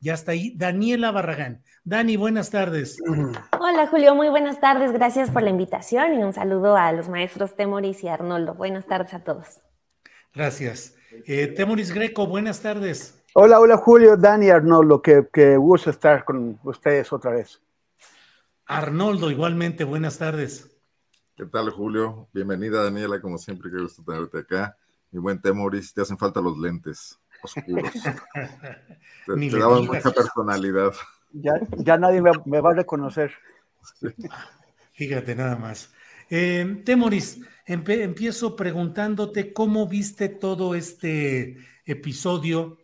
Ya está ahí Daniela Barragán. Dani, buenas tardes. Hola Julio, muy buenas tardes. Gracias por la invitación y un saludo a los maestros Temoris y Arnoldo. Buenas tardes a todos. Gracias. Eh, Temoris Greco, buenas tardes. Hola, hola Julio, Dani, Arnoldo, que, que gusto estar con ustedes otra vez. Arnoldo, igualmente, buenas tardes. ¿Qué tal, Julio? Bienvenida, Daniela, como siempre, qué gusto tenerte acá. Mi buen Temoris, te hacen falta los lentes oscuros. te, te daban mucha personalidad. Ya, ya nadie me, me, va a reconocer. Fíjate nada más. Eh, Temoris, empe empiezo preguntándote cómo viste todo este episodio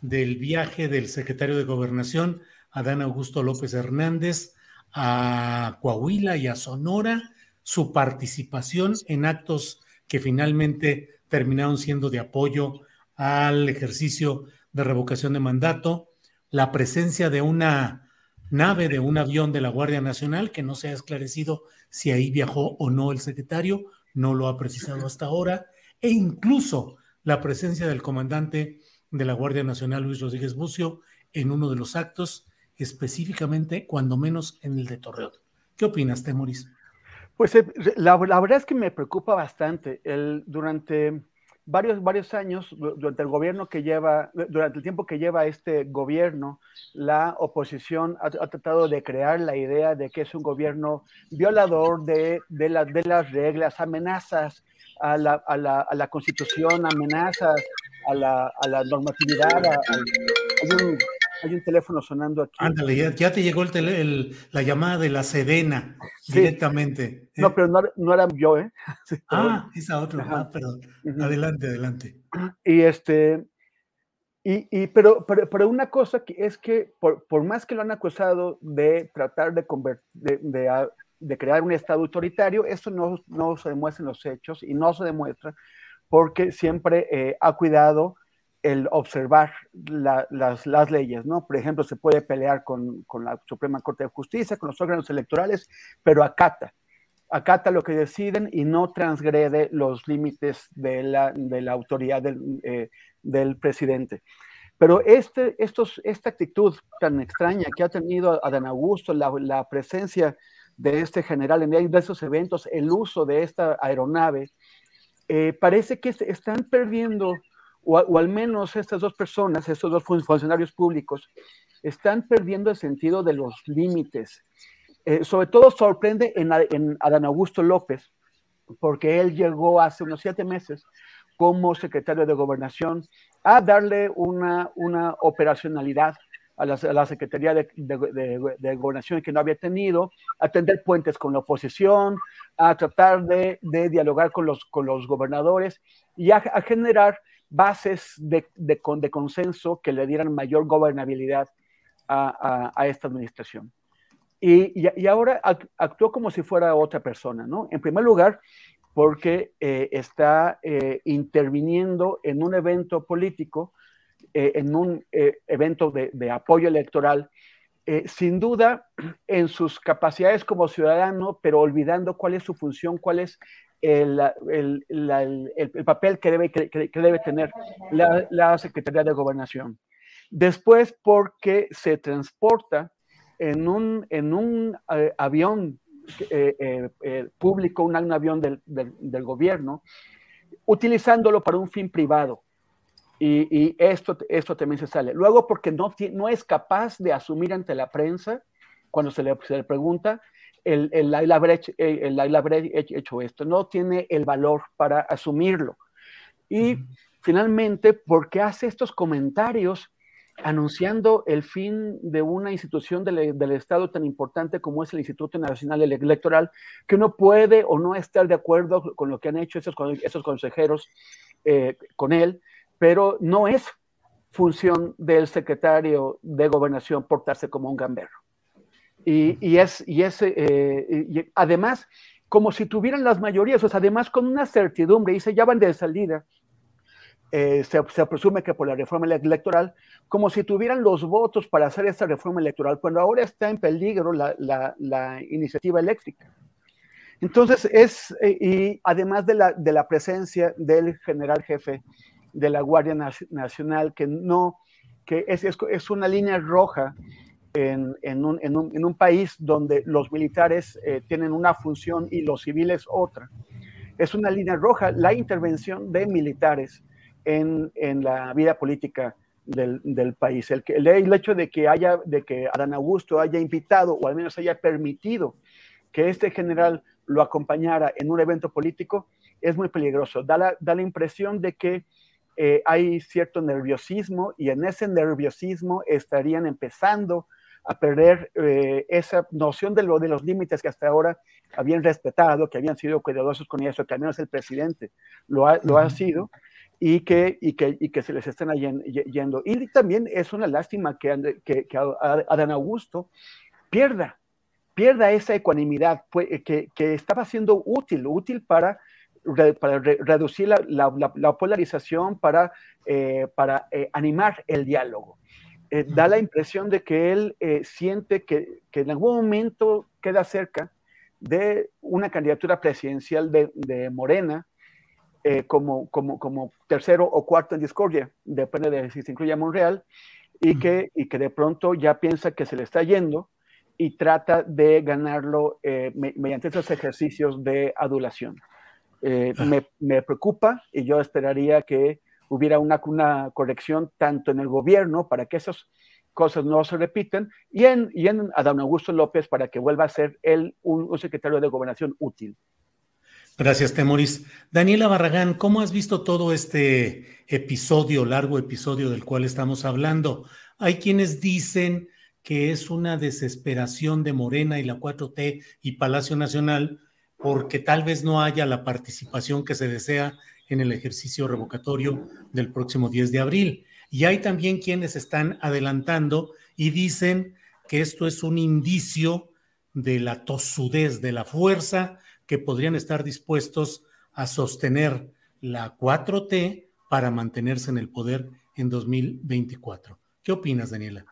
del viaje del secretario de Gobernación, Adán Augusto López Hernández, a Coahuila y a Sonora, su participación en actos que finalmente terminaron siendo de apoyo al ejercicio de revocación de mandato, la presencia de una nave, de un avión de la Guardia Nacional, que no se ha esclarecido si ahí viajó o no el secretario, no lo ha precisado hasta ahora, e incluso la presencia del comandante de la Guardia Nacional, Luis Rodríguez Bucio, en uno de los actos, específicamente, cuando menos en el de Torreón. ¿Qué opinas, Temoris? Pues eh, la, verdad es que me preocupa bastante. Durante varios, varios años, durante el gobierno que lleva, durante el tiempo que lleva este gobierno, la oposición ha, tratado de crear la idea de que es un gobierno violador de, de, la, de las reglas, amenazas a la, a la, a la constitución, amenazas a la, a la normatividad. Un, hay, un, teléfono sonando aquí. Ándale, ya, ya te llegó el tele, el, la llamada de la Sedena sí. directamente. No, pero no, no, era yo, ¿eh? Sí, ah, esa otra, ah, perdón. Uh -huh. Adelante, adelante. Y este. Y, y pero, pero, pero, una cosa que es que, por, por, más que lo han acusado de tratar de, de, de, de crear un Estado autoritario, eso no, no, se demuestra en los hechos y no se demuestra porque siempre eh, ha cuidado el observar la, las, las, leyes, ¿no? Por ejemplo, se puede pelear con, con, la Suprema Corte de Justicia, con los órganos electorales, pero acata, acata lo que deciden y no transgrede los límites de la, de la autoridad del, eh, del presidente. Pero este, estos, esta actitud tan extraña que ha tenido Adán Augusto, la, la presencia de este general en esos eventos, el uso de esta aeronave, eh, parece que están perdiendo, o, o, al menos estas dos personas, estos dos funcionarios públicos, están perdiendo el sentido de los límites. Eh, sobre todo sorprende en, en, Adán Augusto López, porque él llegó hace unos siete meses como secretario de gobernación a darle una, una operacionalidad a la, Secretaría de, de, Gobernación que no había tenido, a tender puentes con la oposición, a tratar de, dialogar con los, con los gobernadores y a generar bases de, consenso que le dieran mayor gobernabilidad a, esta administración. Y, ahora actuó como si fuera otra persona, ¿no? En primer lugar, porque eh, está eh, interviniendo en un evento político eh, en un evento de, de, apoyo electoral, sin duda en sus capacidades como ciudadano, pero olvidando cuál es su función, cuál es el, el, el, el papel que debe, que, debe tener la, Secretaría de Gobernación. Después porque se transporta en un, en un eh, avión eh, eh, público, un, avión del, del, gobierno, utilizándolo para un fin privado. Y, y, esto, esto también se sale. Luego porque no, no es capaz de asumir ante la prensa, cuando se le, se le pregunta, el, el, el, haber el, haber hecho esto, no tiene el valor para asumirlo. Y finalmente, porque hace estos comentarios anunciando el fin de una institución del, del, Estado tan importante como es el Instituto Nacional Electoral, que uno puede o no estar de acuerdo con lo que han hecho esos, esos consejeros eh, con él, pero no es función del secretario de gobernación portarse como un gambero. Y, y es, y es eh, y además, como si tuvieran las mayorías, o sea, además con una certidumbre, y se ya van de salida, eh, se, se, presume que por la reforma electoral, como si tuvieran los votos para hacer esta reforma electoral, cuando ahora está en peligro la, la, la iniciativa eléctrica. Entonces, es, eh, y además de la, de la, presencia del general jefe de la Guardia Nacional, que no, que es, es, es una línea roja en, en, un, en, un, en, un, país donde los militares eh, tienen una función y los civiles otra. Es una línea roja la intervención de militares en, la vida política del, del, país. El, el, el, hecho de que, haya, de que Adán Augusto haya invitado o al menos haya permitido que este general lo acompañara en un evento político es muy peligroso. Da la, da la impresión de que eh, hay cierto nerviosismo y en ese nerviosismo estarían empezando a perder eh, esa noción de, lo, de los límites que hasta ahora habían respetado, que habían sido cuidadosos con eso, que al menos el presidente lo ha, lo ha sido, y que, y que, y que se les estén yendo. Y también es una lástima que, que, que Adán Augusto pierda, pierda esa ecuanimidad que, que estaba siendo útil, útil para, para re, reducir la, la, la, polarización, para, eh, para eh, animar el diálogo. Eh, da la impresión de que él eh, siente que, que, en algún momento queda cerca de una candidatura presidencial de, de Morena, eh, como, como, como, tercero o cuarto en discordia, depende de si se incluye a Monreal, y que, y que de pronto ya piensa que se le está yendo y trata de ganarlo me, mediante esos ejercicios de adulación. Eh, me, me, preocupa y yo esperaría que hubiera una, corrección tanto en el gobierno para que esas cosas no se repiten y en, y en Adán Augusto López para que vuelva a ser él un, un secretario de gobernación útil. Gracias, Temoris. Daniela Barragán, ¿cómo has visto todo este episodio, largo episodio del cual estamos hablando? Hay quienes dicen que es una desesperación de Morena y la 4T y Palacio Nacional porque tal vez no haya la participación que se desea en el ejercicio revocatorio del próximo 10 de abril. Y hay también quienes están adelantando y dicen que esto es un indicio de la tosudez, de la fuerza que podrían estar dispuestos a sostener la 4T para mantenerse en el poder en 2024. ¿Qué opinas, Daniela?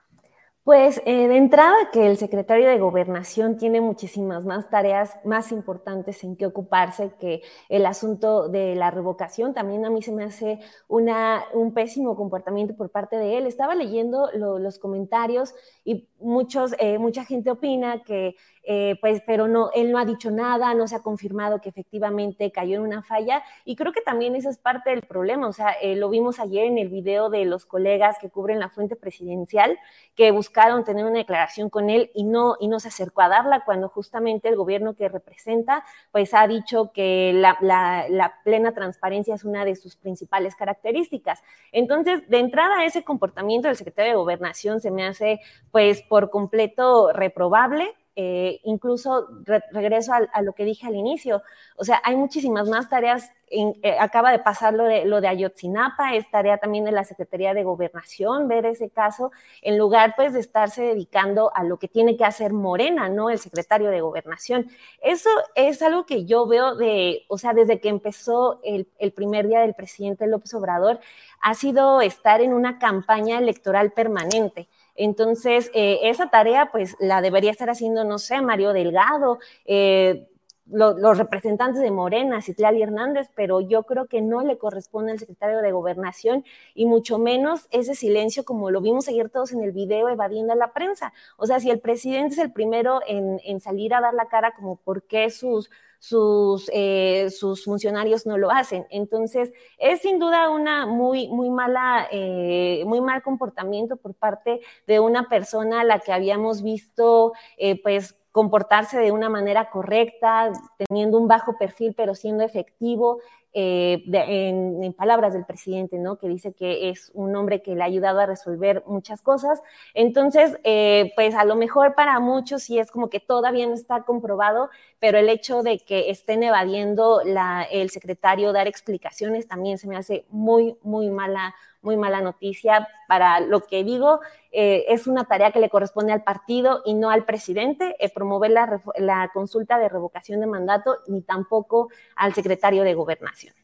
Pues eh, de entrada que el secretario de gobernación tiene muchísimas más tareas más importantes en que ocuparse que el asunto de la revocación. También a mí se me hace una, un pésimo comportamiento por parte de él. Estaba leyendo lo, los comentarios y muchos, eh, mucha gente opina que eh, pues, pero no, él no ha dicho nada, no se ha confirmado que efectivamente cayó en una falla y creo que también esa es parte del problema, o sea, eh, lo vimos ayer en el video de los colegas que cubren la fuente presidencial, que buscaron tener una declaración con él y no, y no se acercó a darla cuando justamente el gobierno que representa, pues ha dicho que la, la, la plena transparencia es una de sus principales características. Entonces, de entrada, ese comportamiento del secretario de Gobernación se me hace, pues, por completo reprobable eh, incluso re regreso a, lo que dije al inicio, o sea, hay muchísimas más tareas, eh, acaba de pasar lo de, lo de Ayotzinapa, es tarea también de la Secretaría de Gobernación ver ese caso, en lugar pues de estarse dedicando a lo que tiene que hacer Morena, ¿no? El secretario de Gobernación. Eso es algo que yo veo de, o sea, desde que empezó el, el primer día del presidente López Obrador, ha sido estar en una campaña electoral permanente entonces, eh, esa tarea, pues, la debería estar haciendo, no sé, Mario Delgado, eh, los representantes de Morena, Citlali Hernández, pero yo creo que no le corresponde al secretario de Gobernación y mucho menos ese silencio como lo vimos ayer todos en el video evadiendo a la prensa. O sea, si el presidente es el primero en, en salir a dar la cara como por qué sus sus, eh, sus funcionarios no lo hacen. Entonces, es sin duda una muy, muy mala, eh, muy mal comportamiento por parte de una persona a la que habíamos visto, eh, pues, comportarse de una manera correcta, teniendo un bajo perfil, pero siendo efectivo. Eh, en, palabras del presidente, ¿no? Que dice que es un hombre que le ha ayudado a resolver muchas cosas. Entonces, eh, pues a lo mejor para muchos sí es como que todavía no está comprobado, pero el hecho de que estén evadiendo el secretario dar explicaciones también se me hace muy, muy mala, muy mala noticia para lo que digo. Eh, es una tarea que le corresponde al partido y no al presidente eh, promover la, consulta de revocación de mandato ni tampoco al secretario de gobernación.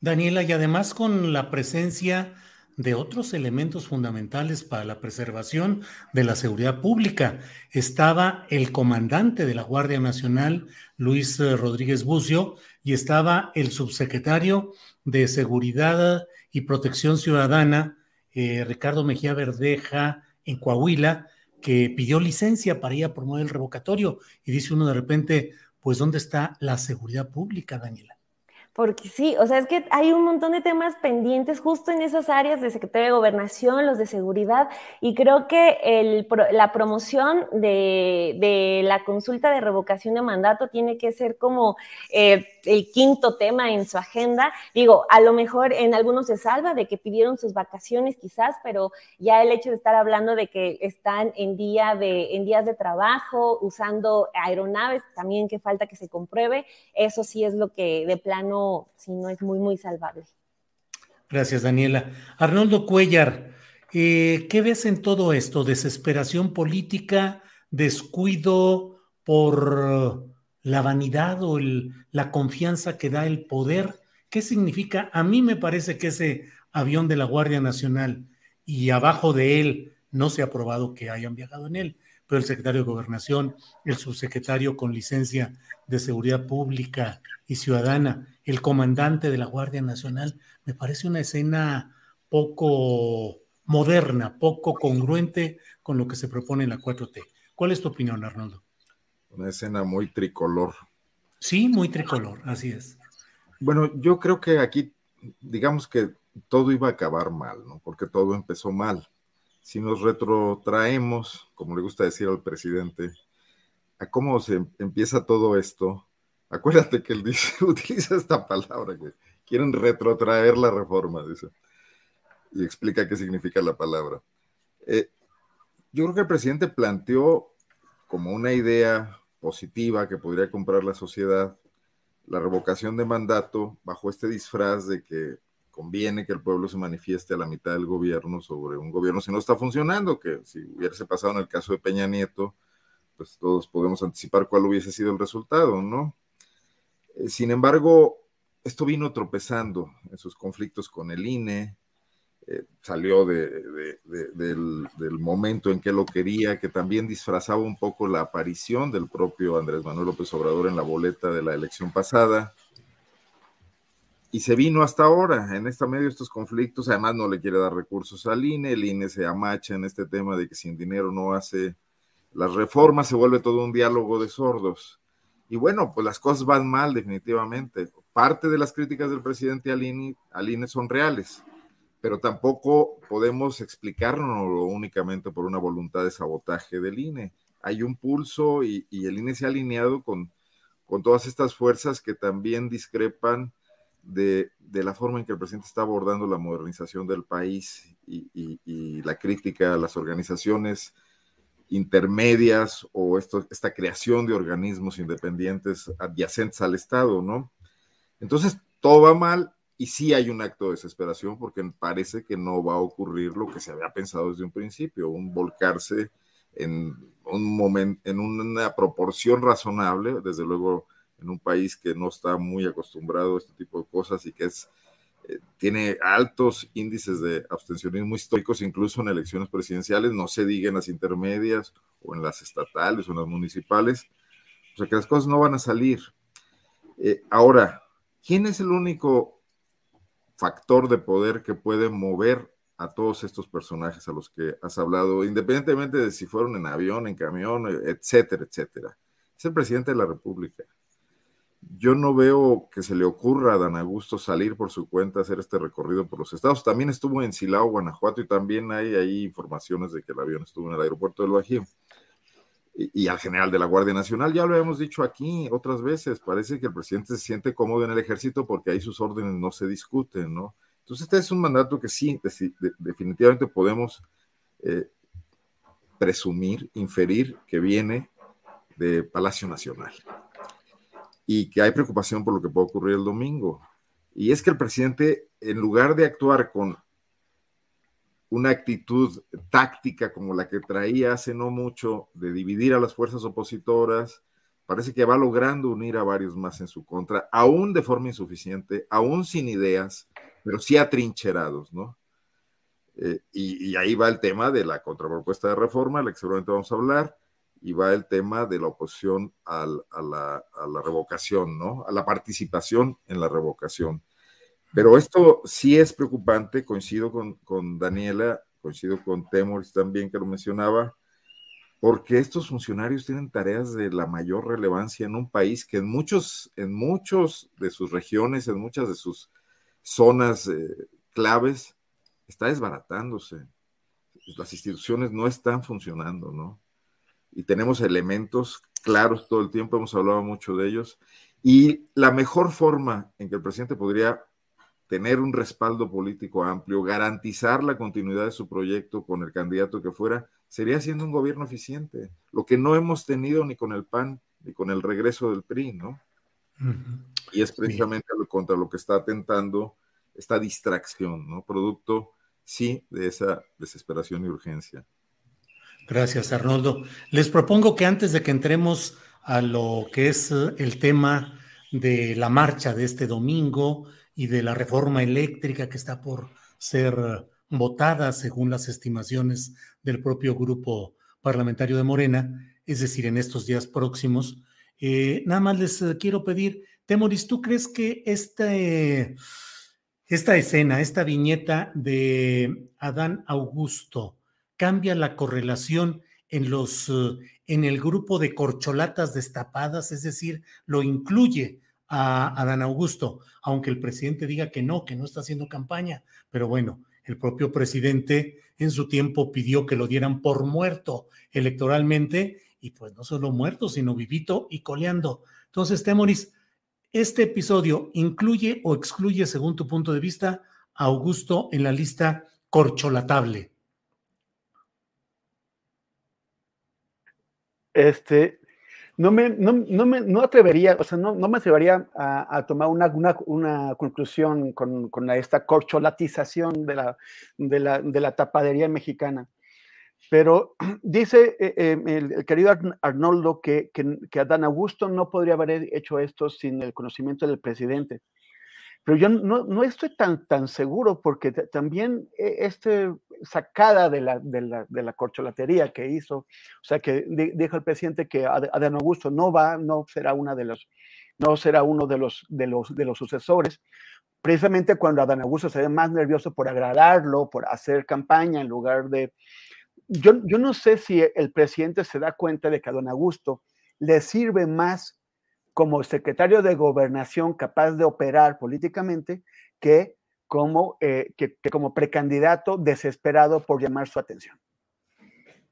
Daniela, y además con la presencia de otros elementos fundamentales para la preservación de la seguridad pública. Estaba el comandante de la Guardia Nacional, Luis eh, Rodríguez Bucio, y estaba el subsecretario de Seguridad y Protección Ciudadana, eh, Ricardo Mejía Verdeja, en Coahuila, que pidió licencia para ir a promover el revocatorio. Y dice uno de repente, pues, ¿dónde está la seguridad pública, Daniela? Porque sí, o sea, es que hay un montón de temas pendientes justo en esas áreas de Secretaría de Gobernación, los de seguridad, y creo que el, la promoción de, de, la consulta de revocación de mandato tiene que ser como eh, el quinto tema en su agenda. Digo, a lo mejor en algunos se salva de que pidieron sus vacaciones quizás, pero ya el hecho de estar hablando de que están en, día de, en días de trabajo, usando aeronaves, también que falta que se compruebe, eso sí es lo que de plano si no es muy, muy salvable. Gracias, Daniela. Arnoldo Cuellar, eh, ¿qué ves en todo esto? ¿Desesperación política? ¿Descuido por la vanidad o la confianza que da el poder? ¿Qué significa? A mí me parece que ese avión de la Guardia Nacional y abajo de él no se ha probado que hayan viajado en él, pero el secretario de Gobernación, el subsecretario con licencia de Seguridad Pública y Ciudadana, el comandante de la Guardia Nacional, me parece una escena poco moderna, poco congruente con lo que se propone en la 4T. ¿Cuál es tu opinión, Arnoldo? Una escena muy tricolor. Sí, muy tricolor, así es. Bueno, yo creo que aquí, digamos que todo iba a acabar mal, ¿no? Porque todo empezó mal. Si nos retrotraemos, como le gusta decir al presidente, a cómo se empieza todo esto, Acuérdate que él dice, utiliza esta palabra, que quieren retrotraer la reforma, dice, y explica qué significa la palabra. Eh, yo creo que el presidente planteó como una idea positiva que podría comprar la sociedad la revocación de mandato bajo este disfraz de que conviene que el pueblo se manifieste a la mitad del gobierno sobre un gobierno si no está funcionando, que si hubiese pasado en el caso de Peña Nieto, pues todos podemos anticipar cuál hubiese sido el resultado, ¿no? Eh, sin embargo, esto vino tropezando en sus conflictos con el INE, eh, salió del, momento en que lo quería, que también disfrazaba un poco la aparición del propio Andrés Manuel López Obrador en la boleta de la elección pasada. Y se vino hasta ahora, en este medio de estos conflictos, además no le quiere dar recursos al INE, el INE se amacha en este tema de que sin dinero no hace las reformas, se vuelve todo un diálogo de sordos. Y bueno, pues las cosas van mal definitivamente. Parte de las críticas del presidente al INE, son reales, pero tampoco podemos explicarnos únicamente por una voluntad de sabotaje del INE. Hay un pulso y, el INE se ha alineado con, con todas estas fuerzas que también discrepan de, la forma en que el presidente está abordando la modernización del país y, y la crítica a las organizaciones intermedias o esto, esta creación de organismos independientes adyacentes al Estado, ¿no? Entonces, todo va mal y sí hay un acto de desesperación porque parece que no va a ocurrir lo que se había pensado desde un principio, un volcarse en un momento, en una proporción razonable, desde luego en un país que no está muy acostumbrado a este tipo de cosas y que es eh, tiene altos índices de abstencionismo históricos, incluso en elecciones presidenciales, no se diga en las intermedias o en las estatales o en las municipales, O sea que las cosas no van a salir. Eh, ahora, ¿quién es el único factor de poder que puede mover a todos estos personajes a los que has hablado, independientemente de si fueron en avión, en camión, etcétera, etcétera? Es el presidente de la República. Yo no veo que se le ocurra a Dan Augusto salir por su cuenta a hacer este recorrido por los estados. También estuvo en Silao, Guanajuato, y también hay ahí informaciones de que el avión estuvo en el aeropuerto del Bajío y, al general de la Guardia Nacional. Ya lo hemos dicho aquí otras veces, parece que el presidente se siente cómodo en el ejército porque ahí sus órdenes no se discuten, ¿no? Entonces este es un mandato que sí, definitivamente podemos eh, presumir, inferir que viene de Palacio Nacional y que hay preocupación por lo que puede ocurrir el domingo. Y es que el presidente, en lugar de actuar con una actitud táctica como la que traía hace no mucho de dividir a las fuerzas opositoras, parece que va logrando unir a varios más en su contra, aún de forma insuficiente, aún sin ideas, pero sí atrincherados, ¿no? Eh, y, ahí va el tema de la contrapropuesta de reforma, la que seguramente vamos a hablar, y va el tema de la oposición a, la, a, la, revocación, ¿no? A la participación en la revocación. Pero esto sí es preocupante, coincido con, Daniela, coincido con Temoris también que lo mencionaba, porque estos funcionarios tienen tareas de la mayor relevancia en un país que en muchos, en muchos de sus regiones, en muchas de sus zonas eh, claves, está desbaratándose. Las instituciones no están funcionando, ¿no? Y tenemos elementos claros todo el tiempo, hemos hablado mucho de ellos. Y la mejor forma en que el presidente podría tener un respaldo político amplio, garantizar la continuidad de su proyecto con el candidato que fuera, sería siendo un gobierno eficiente, lo que no hemos tenido ni con el PAN ni con el regreso del PRI, ¿no? Y es precisamente contra lo que está atentando esta distracción, ¿no? Producto, sí, de esa desesperación y urgencia. Gracias, Arnoldo. Les propongo que antes de que entremos a lo que es el tema de la marcha de este domingo, y de la reforma eléctrica que está por ser votada según las estimaciones del propio grupo parlamentario de Morena, es decir, en estos días próximos. Eh, nada más les eh, quiero pedir, Temoris, ¿tú crees que este, esta escena, esta viñeta de Adán Augusto cambia la correlación en los eh, en el grupo de corcholatas destapadas, es decir, lo incluye a Adán Augusto, aunque el presidente diga que no, que no está haciendo campaña. Pero bueno, el propio presidente en su tiempo pidió que lo dieran por muerto electoralmente y pues no solo muerto, sino vivito y coleando. Entonces, Temoris, este episodio incluye o excluye, según tu punto de vista, a Augusto en la lista corcholatable. Este, no me, no, no me no atrevería, o sea, no, no me atrevería a, tomar una, una, una, conclusión con, con esta corcholatización de la, de, la, de la tapadería mexicana. Pero dice eh, eh, el, el, querido Arnoldo que, que, que Adán Augusto no podría haber hecho esto sin el conocimiento del presidente. Pero yo no, no estoy tan, tan seguro porque también eh, este sacada de la, de, la, de la corcholatería que hizo, o sea, que dijo el presidente que Adán Augusto no va, no será, una de los, no será uno de los, de, los, de los sucesores, precisamente cuando Adán Augusto se ve más nervioso por agradarlo, por hacer campaña en lugar de... Yo, yo no sé si el presidente se da cuenta de que a Adán Augusto le sirve más como secretario de gobernación capaz de operar políticamente que como, eh, que, que, como precandidato desesperado por llamar su atención.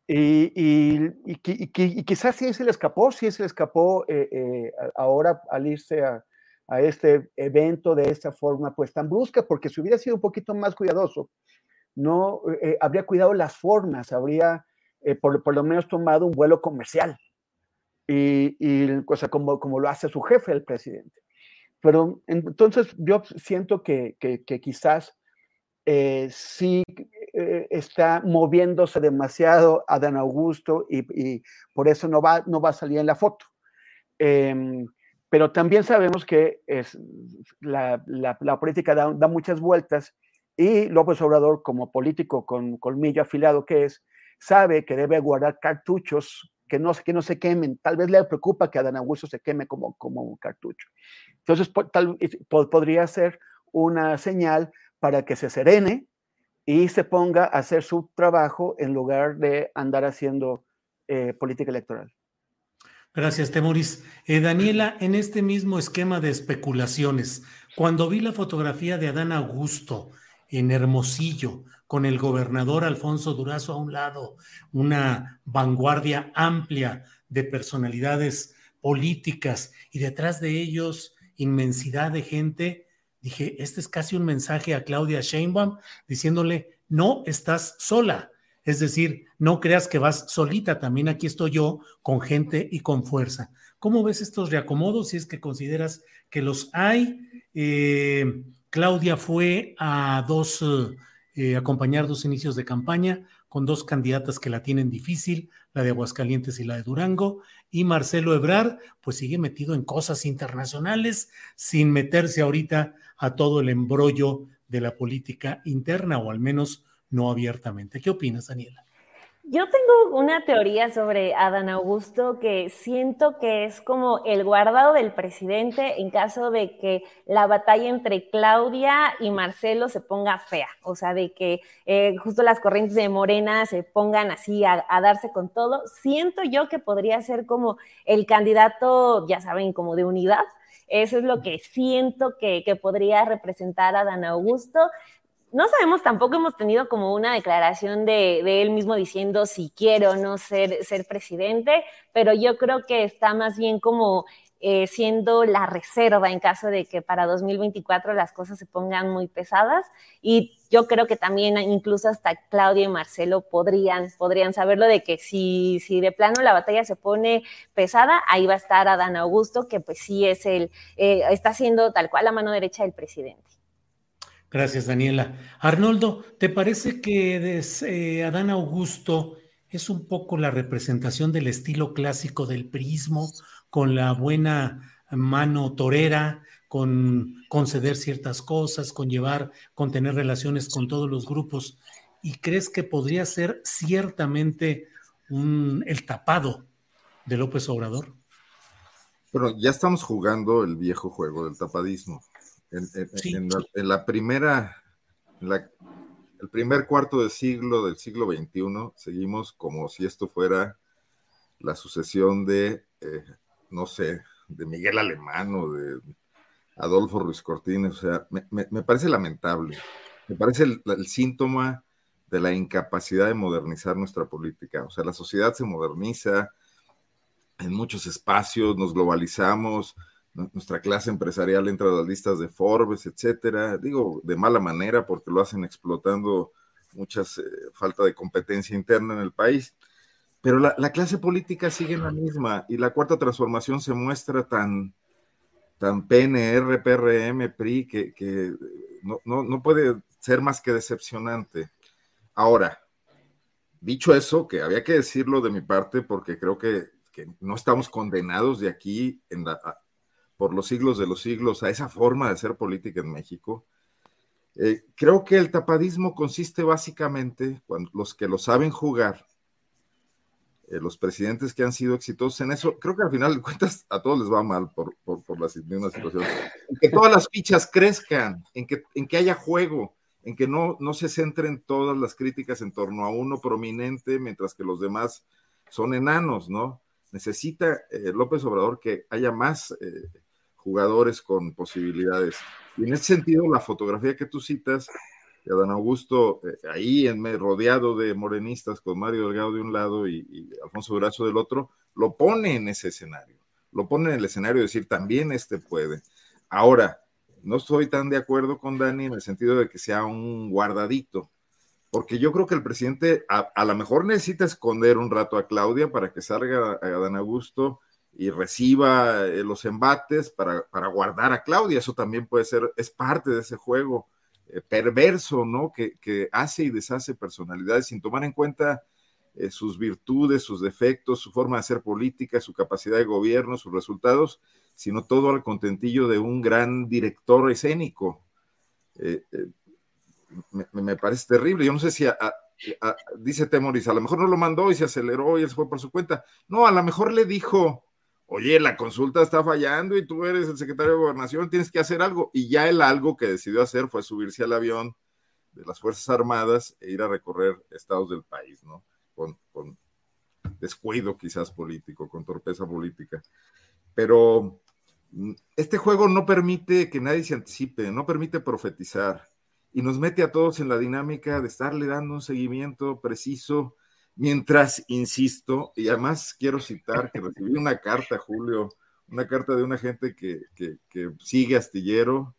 Y, y, y, y, quizás sí se le escapó, sí se le escapó eh, eh, ahora al irse a, a, este evento de esta forma pues tan brusca, porque si hubiera sido un poquito más cuidadoso, no eh, habría cuidado las formas, habría eh, por, por, lo menos tomado un vuelo comercial, y, y como, como lo hace su jefe, el presidente. Pero entonces yo siento que, que, quizás eh, sí eh, está moviéndose demasiado Adán Augusto y, por eso no va, no va a salir en la foto. Eh, pero también sabemos que es, la, la, la política da, da, muchas vueltas y López Obrador, como político con colmillo afilado que es, sabe que debe guardar cartuchos que no, que no se quemen. Tal vez le preocupa que Adán Augusto se queme como, como un cartucho. Entonces, tal, podría ser una señal para que se serene y se ponga a hacer su trabajo en lugar de andar haciendo eh, política electoral. Gracias, Temoris. Eh, Daniela, en este mismo esquema de especulaciones, cuando vi la fotografía de Adán Augusto en Hermosillo, con el gobernador Alfonso Durazo a un lado, una vanguardia amplia de personalidades políticas y detrás de ellos inmensidad de gente, dije, este es casi un mensaje a Claudia Sheinbaum diciéndole, no estás sola. Es decir, no creas que vas solita, también aquí estoy yo con gente y con fuerza. ¿Cómo ves estos reacomodos si es que consideras que los hay? Eh, Claudia fue a dos, eh, acompañar dos inicios de campaña con dos candidatas que la tienen difícil, la de Aguascalientes y la de Durango, y Marcelo Ebrar, pues sigue metido en cosas internacionales sin meterse ahorita a todo el embrollo de la política interna, o al menos no abiertamente. ¿Qué opinas, Daniela? Yo tengo una teoría sobre Adán Augusto que siento que es como el guardado del presidente en caso de que la batalla entre Claudia y Marcelo se ponga fea, o sea, de que eh, justo las corrientes de Morena se pongan así a, darse con todo. Siento yo que podría ser como el candidato, ya saben, como de unidad. Eso es lo que siento que, podría representar a Adán Augusto no sabemos, tampoco hemos tenido como una declaración de, él mismo diciendo si quiere o no ser, ser presidente, pero yo creo que está más bien como eh, siendo la reserva en caso de que para 2024 las cosas se pongan muy pesadas. Y yo creo que también incluso hasta Claudia y Marcelo podrían, podrían saberlo de que si, si de plano la batalla se pone pesada, ahí va a estar Adán Augusto, que pues sí es el, eh, está siendo tal cual la mano derecha del presidente. Gracias, Daniela. Arnoldo, ¿te parece que eh, Adán Augusto es un poco la representación del estilo clásico del prismo, con la buena mano torera, con conceder ciertas cosas, con llevar, con tener relaciones con todos los grupos? ¿Y crees que podría ser ciertamente el tapado de López Obrador? Pero ya estamos jugando el viejo juego del tapadismo. En, la, primera, el primer cuarto de siglo del siglo XXI, seguimos como si esto fuera la sucesión de, eh, no sé, de Miguel Alemán o de Adolfo Ruiz Cortines. O sea, me, parece lamentable. Me parece el, el síntoma de la incapacidad de modernizar nuestra política. O sea, la sociedad se moderniza en muchos espacios, nos globalizamos, nuestra clase empresarial entra a las listas de Forbes, etcétera. Digo, de mala manera porque lo hacen explotando muchas eh, falta de competencia interna en el país. Pero la, clase política sigue en la misma y la cuarta transformación se muestra tan, tan PNR, PRM, PRI, que, no, no, puede ser más que decepcionante. Ahora, dicho eso, que había que decirlo de mi parte porque creo que, que no estamos condenados de aquí en la, por los siglos de los siglos a esa forma de hacer política en México. Eh, creo que el tapadismo consiste básicamente, cuando los que lo saben jugar, eh, los presidentes que han sido exitosos en eso, creo que al final de cuentas a todos les va mal por, por, por la misma situación. En que todas las fichas crezcan, en que, en que haya juego, en que no, no se centren todas las críticas en torno a uno prominente, mientras que los demás son enanos, ¿no? Necesita eh, López Obrador que haya más jugadores con posibilidades. Y en ese sentido, la fotografía que tú citas de Adán Augusto, eh, ahí en, rodeado de morenistas con Mario Delgado de un lado y, Alfonso Durazo del otro, lo pone en ese escenario. Lo pone en el escenario de decir, también este puede. Ahora, no estoy tan de acuerdo con Dani en el sentido de que sea un guardadito, porque yo creo que el presidente a, a lo mejor necesita esconder un rato a Claudia para que salga a Adán Augusto y reciba eh, los embates para, guardar a Claudia. Eso también puede ser, es parte de ese juego eh, perverso, ¿no? Que, hace y deshace personalidades sin tomar en cuenta eh, sus virtudes, sus defectos, su forma de hacer política, su capacidad de gobierno, sus resultados, sino todo al contentillo de un gran director escénico. Me, parece terrible. Yo no sé si dice Temoris, a lo mejor no lo mandó y se aceleró y él se fue por su cuenta. No, a lo mejor le dijo, oye, la consulta está fallando y tú eres el secretario de gobernación, tienes que hacer algo. Y ya el algo que decidió hacer fue subirse al avión de las Fuerzas Armadas e ir a recorrer estados del país, ¿no? Con, descuido quizás político, con torpeza política. Pero mm, este juego no permite que nadie se anticipe, no permite profetizar y nos mete a todos en la dinámica de estarle dando un seguimiento preciso, mientras, insisto, y además quiero citar que recibí una carta, Julio, una carta de una gente que, que, sigue astillero,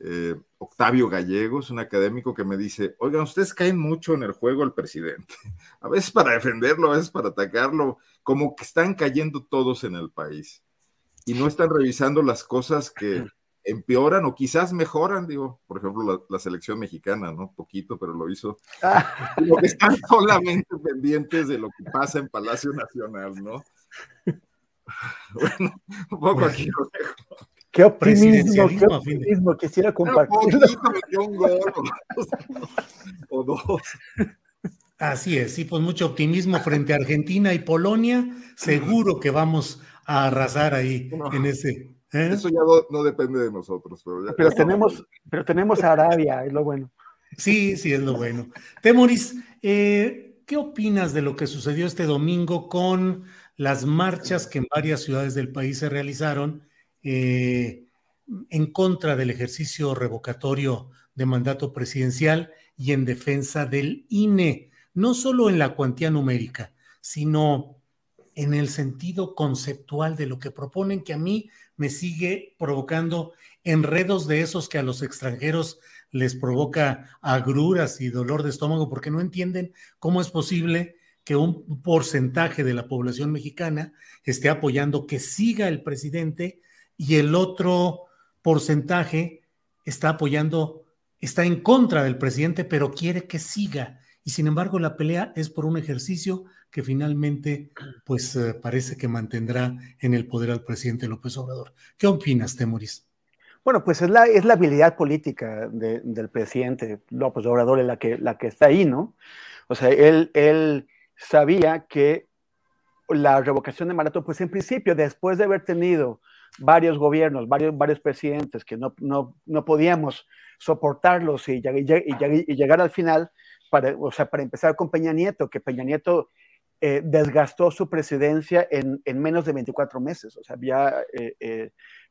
eh, Octavio Gallegos, un académico que me dice, oigan, ustedes caen mucho en el juego del presidente, a veces para defenderlo, a veces para atacarlo, como que están cayendo todos en el país y no están revisando las cosas que empeoran o quizás mejoran, digo, por ejemplo, la, selección mexicana, ¿no? Poquito, pero lo hizo. Lo que están solamente pendientes de lo que pasa en Palacio Nacional, ¿no? Bueno, un poco aquí lo dejo. Qué optimismo, qué optimismo, quisiera compartir. Un gol, o dos. Así es, sí, pues mucho optimismo frente a Argentina y Polonia. Seguro que vamos a arrasar ahí en ese ¿Eh? Eso ya no, depende de nosotros. Pero, tenemos, pero tenemos a Arabia, es lo bueno. Sí, sí, es lo bueno. Temoris, eh, ¿qué opinas de lo que sucedió este domingo con las marchas que en varias ciudades del país se realizaron eh, en contra del ejercicio revocatorio de mandato presidencial y en defensa del INE? No solo en la cuantía numérica, sino en el sentido conceptual de lo que proponen, que a mí me sigue provocando enredos de esos que a los extranjeros les provoca agruras y dolor de estómago porque no entienden cómo es posible que un porcentaje de la población mexicana esté apoyando que siga el presidente y el otro porcentaje está apoyando, está en contra del presidente, pero quiere que siga. Y sin embargo, la pelea es por un ejercicio que finalmente, pues eh, parece que mantendrá en el poder al presidente López Obrador. ¿Qué opinas, Temoris? Bueno, pues es la, es la habilidad política del presidente López Obrador la que, la que está ahí, ¿no? O sea, él, él sabía que la revocación de mandato, pues en principio, después de haber tenido varios gobiernos, varios, varios presidentes que no, no, no podíamos soportarlos y, y, llegar al final, para, o sea, para empezar con Peña Nieto, que Peña Nieto eh, desgastó su presidencia en, menos de 24 meses. O sea, ya eh,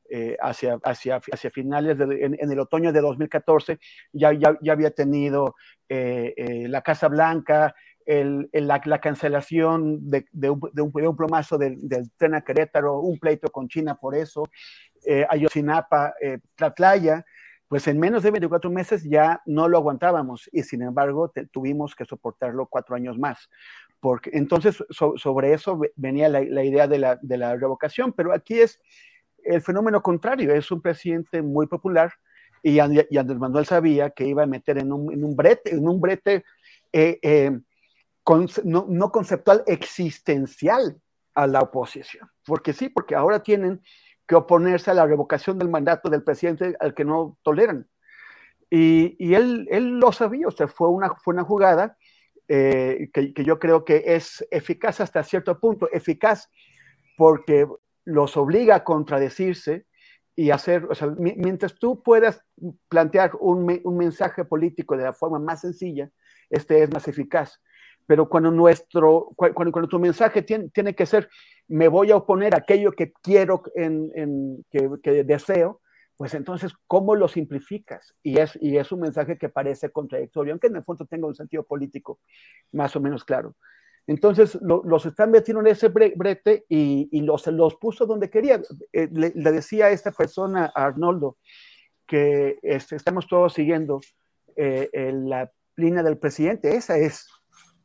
eh, hacia, hacia, hacia, finales, en, el otoño de 2014, ya, ya, ya había tenido la Casa Blanca, la, cancelación de, un, de, un, plomazo del, a Querétaro, un pleito con China por eso, Ayotzinapa, Tlatlaya, pues en menos de 24 meses ya no lo aguantábamos y sin embargo tuvimos que soportarlo cuatro años más. Porque, entonces, sobre eso venía la, idea de la, de la, revocación, pero aquí es el fenómeno contrario, es un presidente muy popular y, Andrés Manuel sabía que iba a meter en un, en un brete, en un brete eh, eh, no, no conceptual, existencial a la oposición. Porque sí, porque ahora tienen que oponerse a la revocación del mandato del presidente al que no toleran. Y, y él, él, lo sabía, o sea, fue una, fue una jugada eh, que, yo creo que es eficaz hasta cierto punto, eficaz porque los obliga a contradecirse y hacer, o sea, mientras tú puedas plantear un, un, mensaje político de la forma más sencilla, este es más eficaz. Pero cuando nuestro, cuando, cuando tu mensaje tiene, tiene, que ser, me voy a oponer a aquello que quiero, en, en que, que deseo, pues entonces, ¿cómo lo simplificas? Y es, y es un mensaje que parece contradictorio, aunque en el fondo tenga un sentido político más o menos claro. Entonces, los están metiendo en ese brete y, y los, los puso donde quería. Eh, le, decía a esta persona, a Arnoldo, que este, estamos todos siguiendo eh, la línea del presidente. Esa es,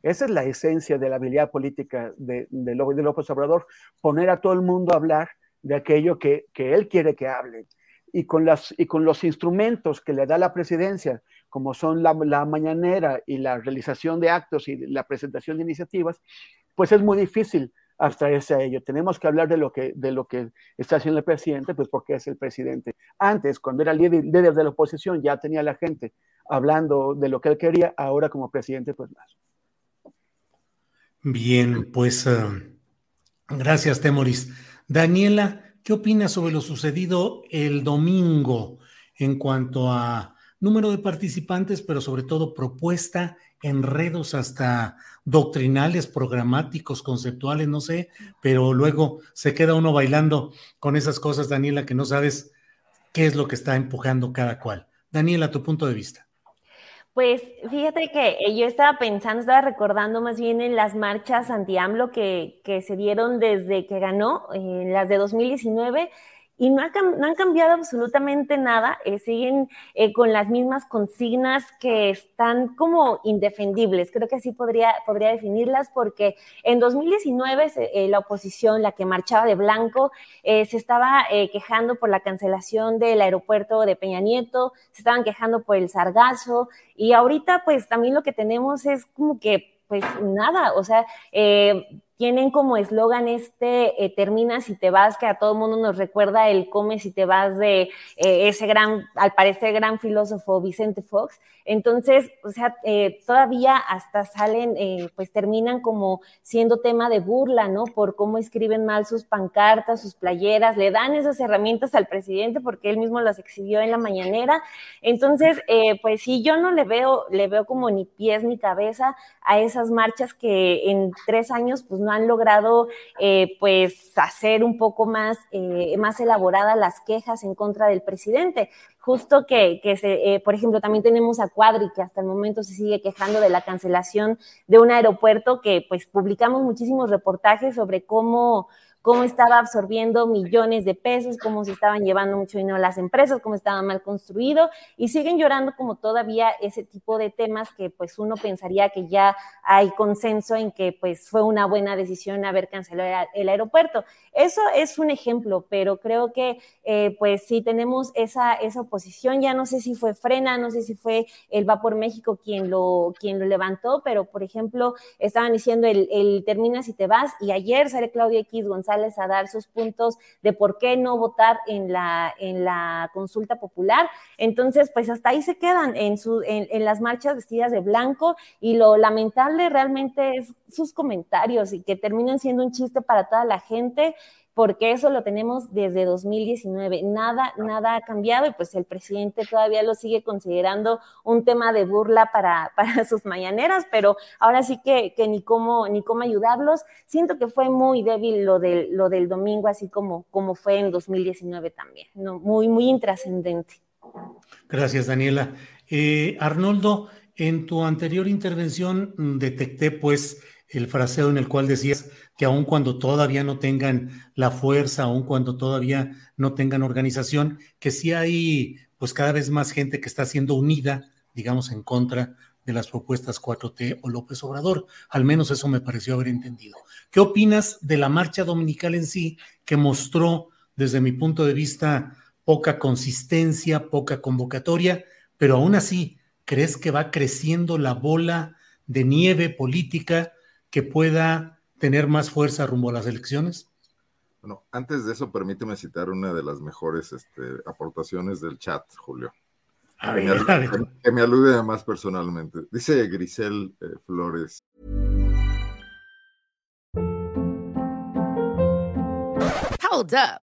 esa es la esencia de la habilidad política de, de, López Obrador, poner a todo el mundo a hablar de aquello que, que él quiere que hablen y con, las, y con los instrumentos que le da la presidencia, como son la, la, mañanera y la realización de actos y la presentación de iniciativas, pues es muy difícil abstraerse a ello. Tenemos que hablar de lo que, de lo que está haciendo el presidente, pues porque es el presidente. Antes, cuando era líder, de la oposición, ya tenía la gente hablando de lo que él quería, ahora como presidente, pues más. Bien, pues uh, gracias, Temoris. Daniela, ¿qué opinas sobre lo sucedido el domingo en cuanto a número de participantes, pero sobre todo propuesta, enredos hasta doctrinales, programáticos, conceptuales, no sé, pero luego se queda uno bailando con esas cosas, Daniela, que no sabes qué es lo que está empujando cada cual. Daniela, tu punto de vista. Pues fíjate que eh, yo estaba pensando, estaba recordando más bien en las marchas anti-AMLO que, que, se dieron desde que ganó, en las de 2019 y no, no, han cambiado absolutamente nada, eh, siguen eh, con las mismas consignas que están como indefendibles, creo que así podría, podría definirlas, porque en 2019 eh, la oposición, la que marchaba de blanco, se estaba quejando por la cancelación del aeropuerto de Peña Nieto, se estaban quejando por el sargazo, y ahorita pues también lo que tenemos es como que pues nada, o sea, tienen como eslogan este eh, termina si te vas, que a todo mundo nos recuerda el come si te vas de eh, ese gran, al parecer gran filósofo Vicente Fox. Entonces, o sea, eh, todavía hasta salen, pues terminan como siendo tema de burla, ¿no? Por cómo escriben mal sus pancartas, sus playeras, le dan esas herramientas al presidente porque él mismo las exhibió en la mañanera. Entonces, pues sí, yo no le veo, le veo como ni pies ni cabeza a esas marchas que en tres años, pues no han logrado eh, pues hacer un poco más, eh, más elaboradas las quejas en contra del presidente. Justo que, que se, eh, por ejemplo, también tenemos a Cuadri, que hasta el momento se sigue quejando de la cancelación de un aeropuerto, que pues publicamos muchísimos reportajes sobre cómo cómo estaba absorbiendo millones de pesos, cómo se estaban llevando mucho dinero las empresas, cómo estaba mal construido y siguen llorando como todavía ese tipo de temas que pues uno pensaría que ya hay consenso en que pues fue una buena decisión haber cancelado el aeropuerto. Eso es un ejemplo, pero creo que eh, pues si tenemos esa, esa oposición, ya no sé si fue Frena, no sé si fue el Vapor México quien lo, quien lo levantó, pero por ejemplo estaban diciendo el, el termina si te vas y ayer sale Claudia X González a dar sus puntos de por qué no votar en la, en la consulta popular. Entonces, pues hasta ahí se quedan en, su, en, en las marchas vestidas de blanco y lo lamentable realmente es sus comentarios y que terminan siendo un chiste para toda la gente porque eso lo tenemos desde 2019. Nada, nada ha cambiado y pues el presidente todavía lo sigue considerando un tema de burla para, para sus mañaneras, pero ahora sí que, que, ni, cómo, ni cómo ayudarlos. Siento que fue muy débil lo del, lo del domingo, así como, como fue en 2019 también, ¿no? muy, muy intrascendente. Gracias, Daniela. Eh, Arnoldo, en tu anterior intervención mm, detecté pues el fraseo en el cual decías que aun cuando todavía no tengan la fuerza, aun cuando todavía no tengan organización, que sí hay pues cada vez más gente que está siendo unida, digamos, en contra de las propuestas 4T o López Obrador. Al menos eso me pareció haber entendido. ¿Qué opinas de la marcha dominical en sí, que mostró, desde mi punto de vista, poca consistencia, poca convocatoria, pero aún así, ¿crees que va creciendo la bola de nieve política que pueda tener más fuerza rumbo a las elecciones? Bueno, antes de eso, permíteme citar una de las mejores este, aportaciones del chat, Julio. A ver, que, me, a ver. que me alude además personalmente. Dice Grisel eh, Flores. Hold up.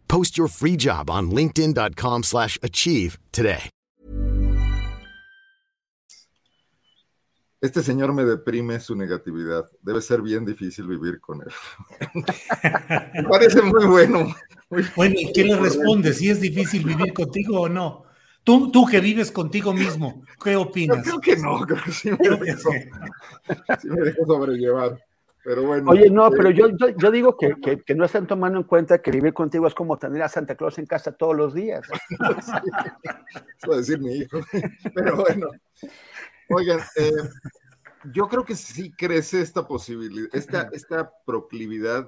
Post your free job on linkedin.com/achieve slash achieve today. Este señor me deprime su negatividad. Debe ser bien difícil vivir con él. me parece muy bueno. bueno, ¿y qué le responde? ¿Si es difícil vivir contigo o no? Tú, tú que vives contigo mismo, ¿qué opinas? Yo creo que no, creo que sí me dejo, sí me dejo sobrellevar. Pero bueno. Oye, no, pero yo, yo, yo digo que, que, que, no están tomando en cuenta que vivir contigo es como tener a Santa Claus en casa todos los días. Eso decir mi hijo. Pero bueno. Oigan, eh, yo creo que sí crece esta posibilidad, esta, esta proclividad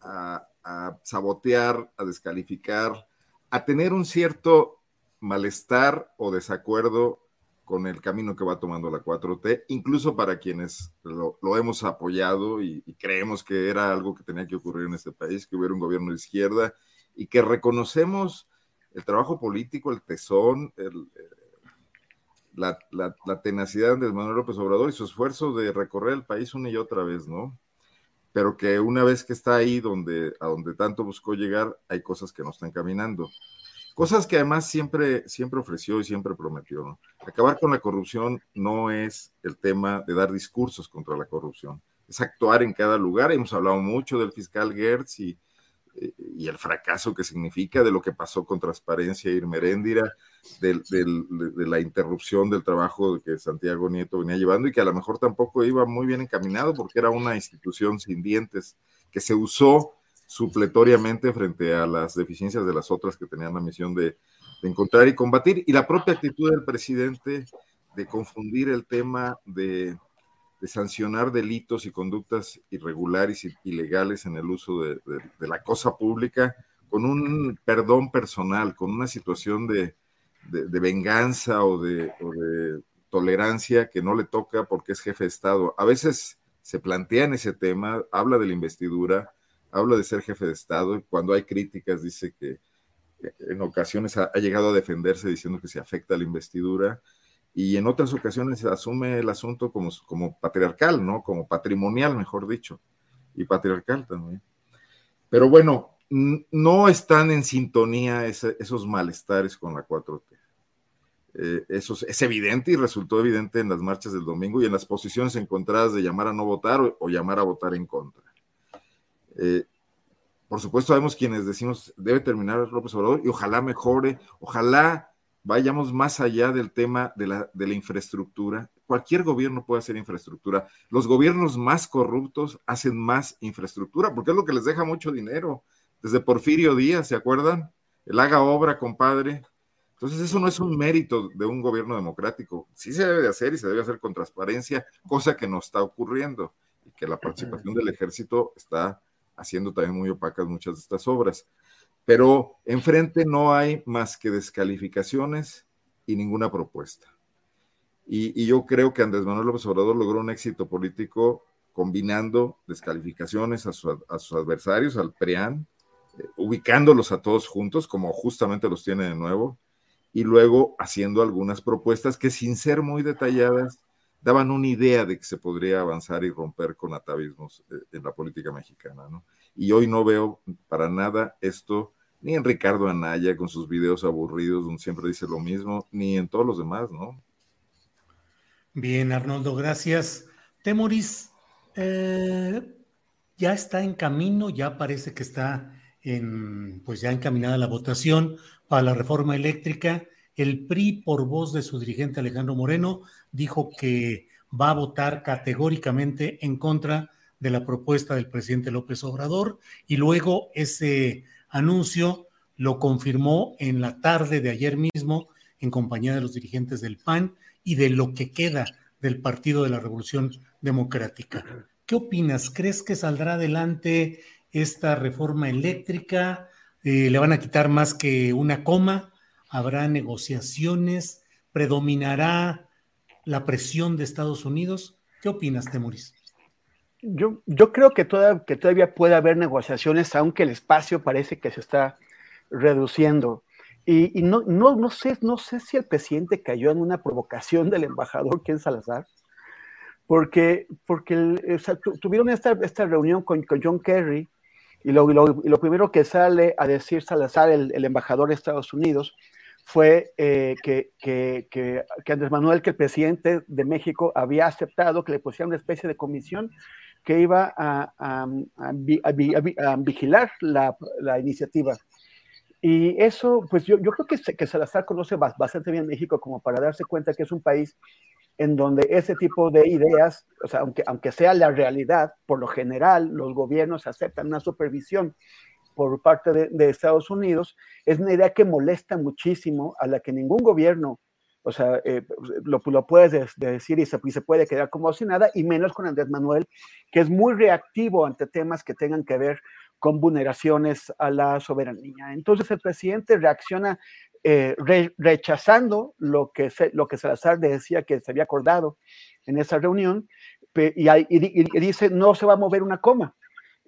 a, a sabotear, a descalificar, a tener un cierto malestar o desacuerdo con el camino que va tomando la 4T, incluso para quienes lo, lo hemos apoyado y, y, creemos que era algo que tenía que ocurrir en este país, que hubiera un gobierno de izquierda y que reconocemos el trabajo político, el tesón, el, la, la, la, tenacidad de Manuel López Obrador y su esfuerzo de recorrer el país una y otra vez, ¿no? Pero que una vez que está ahí donde, a donde tanto buscó llegar, hay cosas que no están caminando. Cosas que además siempre, siempre ofreció y siempre prometió. ¿no? Acabar con la corrupción no es el tema de dar discursos contra la corrupción, es actuar en cada lugar. Hemos hablado mucho del fiscal Gertz y, y el fracaso que significa de lo que pasó con Transparencia y Meréndira, de, de, de, la interrupción del trabajo que Santiago Nieto venía llevando y que a lo mejor tampoco iba muy bien encaminado porque era una institución sin dientes que se usó supletoriamente frente a las deficiencias de las otras que tenían la misión de, encontrar y combatir, y la propia actitud del presidente de confundir el tema de, sancionar delitos y conductas irregulares y ilegales en el uso de, la cosa pública con un perdón personal, con una situación de, venganza o, o de tolerancia que no le toca porque es jefe de Estado. A veces se plantea en ese tema, habla de la investidura, habla de ser jefe de Estado y cuando hay críticas dice que en ocasiones ha, llegado a defenderse diciendo que se afecta a la investidura y en otras ocasiones asume el asunto como, como patriarcal, ¿no? Como patrimonial, mejor dicho, y patriarcal también. Pero bueno, no están en sintonía esos malestares con la 4T. Eh, eso es, evidente y resultó evidente en las marchas del domingo y en las posiciones encontradas de llamar a no votar o llamar a votar en contra. Eh, por supuesto, sabemos quienes decimos debe terminar López Obrador y ojalá mejore, ojalá vayamos más allá del tema de la, de la infraestructura. Cualquier gobierno puede hacer infraestructura. Los gobiernos más corruptos hacen más infraestructura porque es lo que les deja mucho dinero. Desde Porfirio Díaz, ¿se acuerdan? El haga obra, compadre. Entonces, eso no es un mérito de un gobierno democrático. Sí se debe de hacer y se debe hacer con transparencia, cosa que no está ocurriendo y que la participación del ejército está haciendo también muy opacas muchas de estas obras. Pero enfrente no hay más que descalificaciones y ninguna propuesta. Y, yo creo que Andrés Manuel López Obrador logró un éxito político combinando descalificaciones a sus adversarios, al PRIAN, eh, ubicándolos a todos juntos, como justamente los tiene de nuevo, y luego haciendo algunas propuestas que sin ser muy detalladas daban una idea de que se podría avanzar y romper con atavismos eh, en la política mexicana, ¿no? Y hoy no veo para nada esto, ni en Ricardo Anaya con sus videos aburridos donde siempre dice lo mismo, ni en todos los demás, ¿no? Bien, Arnoldo, gracias. Temoris, eh, ya está en camino, ya parece que está en, pues ya encaminada la votación para la reforma eléctrica. El PRI, por voz de su dirigente Alejandro Moreno, dijo que va a votar categóricamente en contra de la propuesta del presidente López Obrador y luego ese anuncio lo confirmó en la tarde de ayer mismo en compañía de los dirigentes del PAN y de lo que queda del Partido de la Revolución Democrática. ¿Qué opinas? ¿Crees que saldrá adelante esta reforma eléctrica? Eh, ¿Le van a quitar más que una coma? ¿Habrá negociaciones? ¿Predominará la presión de Estados Unidos? ¿Qué opinas, Temuris? Yo, yo creo que, toda, que todavía puede haber negociaciones, aunque el espacio parece que se está reduciendo. Y, no, no, no, sé, no sé si el presidente cayó en una provocación del embajador Ken Salazar, porque, porque o sea, tuvieron esta, esta reunión con, con, John Kerry y lo, y lo, y lo, primero que sale a decir Salazar, el, el embajador de Estados Unidos, fue eh, que, que, que, Andrés Manuel, que el presidente de México había aceptado que le pusiera una especie de comisión que iba a, a, a, vigilar la, la, iniciativa. Y eso, pues yo, yo creo que, que Salazar conoce bastante bien México como para darse cuenta que es un país en donde ese tipo de ideas, o sea, aunque, aunque sea la realidad, por lo general los gobiernos aceptan una supervisión por parte de, Estados Unidos, es una idea que molesta muchísimo, a la que ningún gobierno, o sea, eh, lo, lo, puedes decir y se, y se, puede quedar como si nada, y menos con Andrés Manuel, que es muy reactivo ante temas que tengan que ver con vulneraciones a la soberanía. Entonces el presidente reacciona eh, rechazando lo que, se, lo que Salazar decía que se había acordado en esa reunión, y, y, dice, no se va a mover una coma.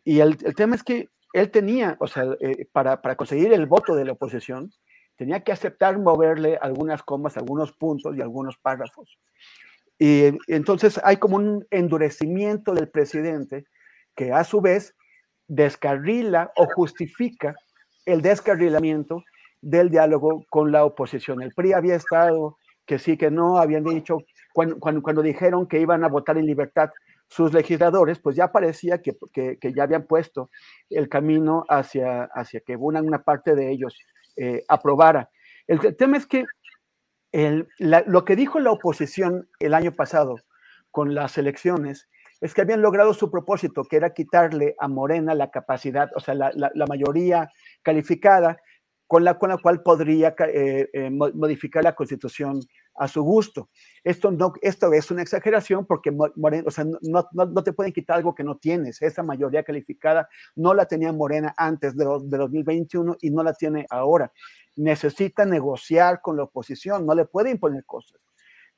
Y el, el tema es que él tenía, o sea, eh, para, para, conseguir el voto de la oposición, tenía que aceptar moverle algunas comas, algunos puntos y algunos párrafos. Y entonces hay como un endurecimiento del presidente que a su vez descarrila o justifica el descarrilamiento del diálogo con la oposición. El PRI había estado que sí, que no, habían dicho, cuando, cuando, cuando dijeron que iban a votar en libertad, sus legisladores, pues ya parecía que, que, ya habían puesto el camino hacia, hacia que una, una parte de ellos eh, aprobara. El, tema es que el, lo que dijo la oposición el año pasado con las elecciones es que habían logrado su propósito, que era quitarle a Morena la capacidad, o sea, la, la, mayoría calificada con la, con la cual podría eh, eh, modificar la constitución a su gusto. Esto, no, esto es una exageración porque Morena, o sea, no, no, te pueden quitar algo que no tienes. Esa mayoría calificada no la tenía Morena antes de, de 2021 y no la tiene ahora. Necesita negociar con la oposición, no le puede imponer cosas.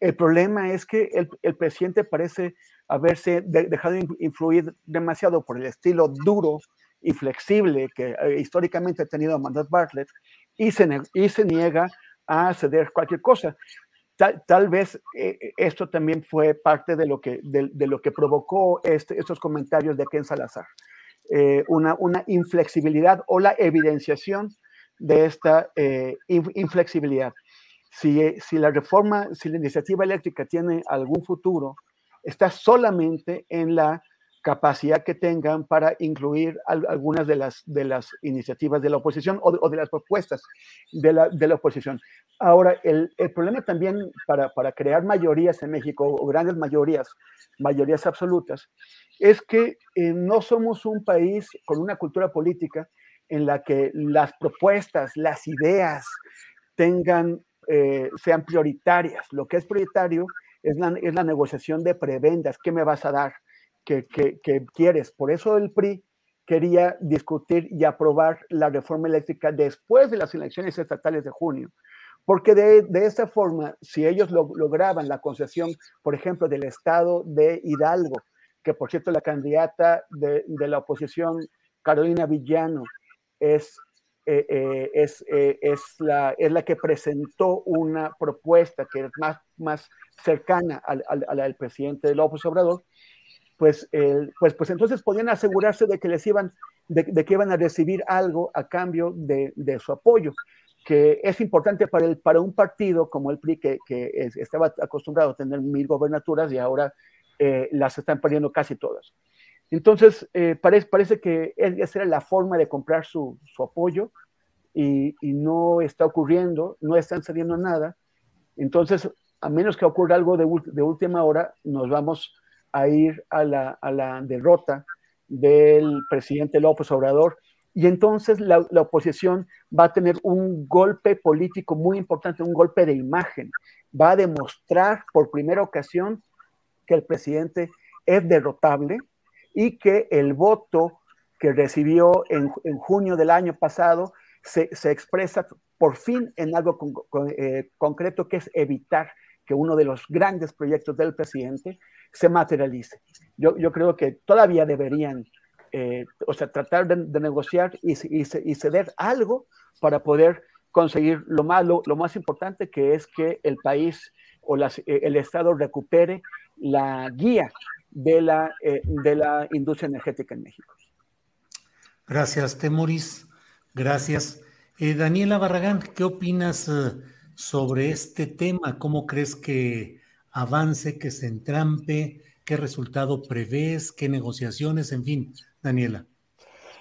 El problema es que el, el presidente parece haberse dejado influir demasiado por el estilo duro y flexible que eh, históricamente ha tenido Mandat Bartlett y se, y se niega a ceder cualquier cosa. Tal, vez eh, eh, esto también fue parte de lo que, de, lo que provocó este, estos comentarios de Ken Salazar. Eh, una, una, inflexibilidad o la evidenciación de esta inflexibilidad. Si, si la reforma, si la iniciativa eléctrica tiene algún futuro, está solamente en la capacidad que tengan para incluir algunas de las, de las iniciativas de la oposición o de, las propuestas de la, de la, oposición. Ahora, el, el problema también para, para, crear mayorías en México o grandes mayorías, mayorías absolutas, es que eh, no somos un país con una cultura política en la que las propuestas, las ideas tengan, eh, sean prioritarias. Lo que es prioritario es la, es la negociación de prebendas. ¿Qué me vas a dar? Que, quieres. Por eso el PRI quería discutir y aprobar la reforma eléctrica después de las elecciones estatales de junio. Porque de, de esta forma, si ellos lograban la concesión, por ejemplo, del estado de Hidalgo, que por cierto la candidata de, la oposición, Carolina Villano, es, eh, eh, es, eh, es, la, es la que presentó una propuesta que es más, más cercana a, la del presidente López Obrador, pues, pues, pues entonces podían asegurarse de que les iban, de, que iban a recibir algo a cambio de, de, su apoyo, que es importante para, el, para un partido como el PRI, que, que estaba acostumbrado a tener mil gobernaturas y ahora eh, las están perdiendo casi todas. Entonces, eh, parece, parece que esa era la forma de comprar su, su apoyo y, y, no está ocurriendo, no están saliendo nada. Entonces, a menos que ocurra algo de, de última hora, nos vamos a ir a la, a la derrota del presidente López Obrador y entonces la, la, oposición va a tener un golpe político muy importante, un golpe de imagen. Va a demostrar por primera ocasión que el presidente es derrotable y que el voto que recibió en, en junio del año pasado se, se, expresa por fin en algo con, con, eh, concreto que es evitar que uno de los grandes proyectos del presidente se materialice. Yo, yo creo que todavía deberían, eh, o sea, tratar de, negociar y, ceder algo para poder conseguir lo más, lo, más importante que es que el país o eh, el Estado recupere la guía de la, eh, de la industria energética en México. Gracias, Temoris. Gracias. Daniela Barragán, ¿qué opinas sobre este tema? ¿Cómo crees que avance, que se entrampe? ¿Qué resultado prevés? ¿Qué negociaciones? En fin, Daniela.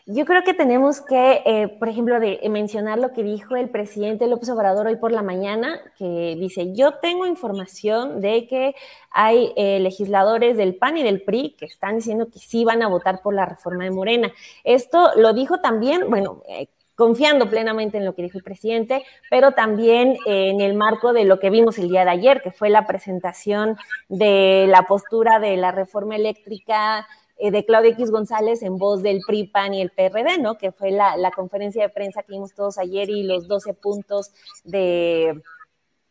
Yo creo que tenemos que, eh, por ejemplo, de, mencionar lo que dijo el presidente López Obrador hoy por la mañana, que dice, yo tengo información de que hay eh, legisladores del PAN y del PRI que están diciendo que sí van a votar por la reforma de Morena. Esto lo dijo también, bueno, eh, confiando plenamente en lo que dijo el presidente, pero también en el marco de lo que vimos el día de ayer, que fue la presentación de la postura de la reforma eléctrica eh, de Claudia X González en voz del PRI, PAN y el PRD, ¿no? Que fue la, conferencia de prensa que vimos todos ayer y los 12 puntos de,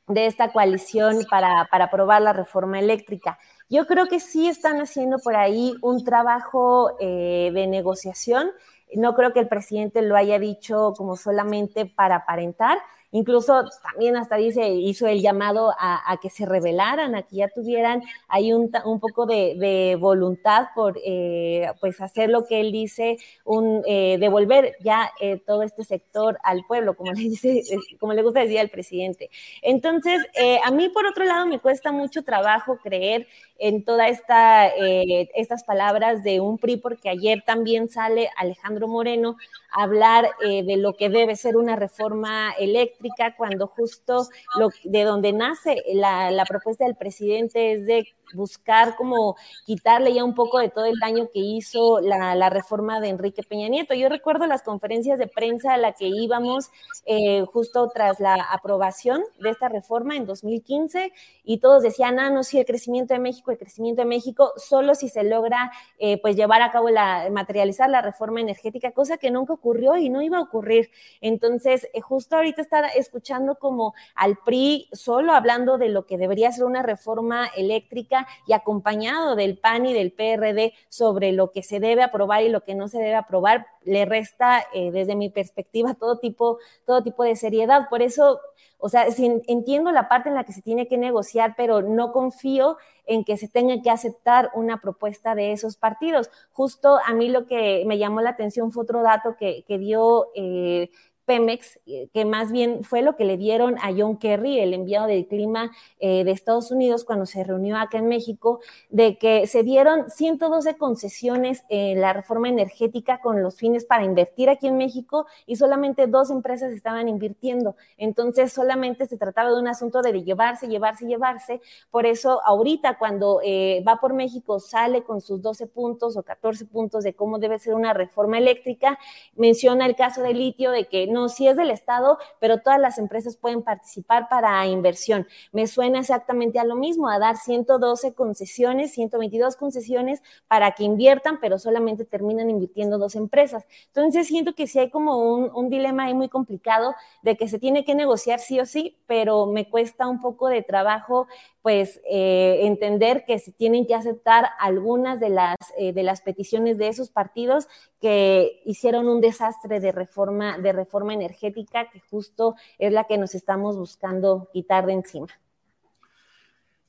de esta coalición para, para aprobar la reforma eléctrica. Yo creo que sí están haciendo por ahí un trabajo eh, de negociación. No creo que el presidente lo haya dicho como solamente para aparentar, Incluso también hasta dice, hizo el llamado a, que se rebelaran, a que ya tuvieran ahí un, un poco de, voluntad por eh, pues hacer lo que él dice, un, eh, devolver ya eh, todo este sector al pueblo, como le, dice, como le gusta decir al presidente. Entonces, a mí por otro lado me cuesta mucho trabajo creer en todas esta, estas palabras de un PRI, porque ayer también sale Alejandro Moreno a hablar de lo que debe ser una reforma eléctrica cuando justo lo, de donde nace la, la propuesta del presidente es de buscar como quitarle ya un poco de todo el daño que hizo la, reforma de Enrique Peña Nieto. Yo recuerdo las conferencias de prensa a la que íbamos eh, justo tras la aprobación de esta reforma en 2015 y todos decían, ah, no, sí, el crecimiento de México, el crecimiento de México, solo si se logra eh, pues llevar a cabo la, materializar la reforma energética, cosa que nunca ocurrió y no iba a ocurrir. Entonces, eh, justo ahorita estar escuchando como al PRI solo hablando de lo que debería ser una reforma eléctrica y acompañado del PAN y del PRD sobre lo que se debe aprobar y lo que no se debe aprobar, le resta, eh, desde mi perspectiva, todo tipo, todo tipo de seriedad. Por eso, o sea, entiendo la parte en la que se tiene que negociar, pero no confío en que se tenga que aceptar una propuesta de esos partidos. Justo a mí lo que me llamó la atención fue otro dato que, dio eh, Pemex, eh, que más bien fue lo que le dieron a John Kerry, el enviado del clima eh, de Estados Unidos, cuando se reunió acá en México, de que se dieron 112 concesiones en la reforma energética con los fines para invertir aquí en México y solamente dos empresas estaban invirtiendo. Entonces, solamente se trataba de un asunto de llevarse, llevarse, llevarse. Por eso, ahorita, cuando eh, va por México, sale con sus 12 puntos o 14 puntos de cómo debe ser una reforma eléctrica, menciona el caso de litio de que no, sí es del Estado, pero todas las empresas pueden participar para inversión. Me suena exactamente a lo mismo, a dar 112 concesiones, 122 concesiones para que inviertan, pero solamente terminan invirtiendo dos empresas. Entonces siento que sí hay como un, dilema ahí muy complicado de que se tiene que negociar sí o sí, pero me cuesta un poco de trabajo pues eh, entender que se tienen que aceptar algunas de las, eh, de las peticiones de esos partidos que hicieron un desastre de reforma, de reforma energética que justo es la que nos estamos buscando quitar de encima.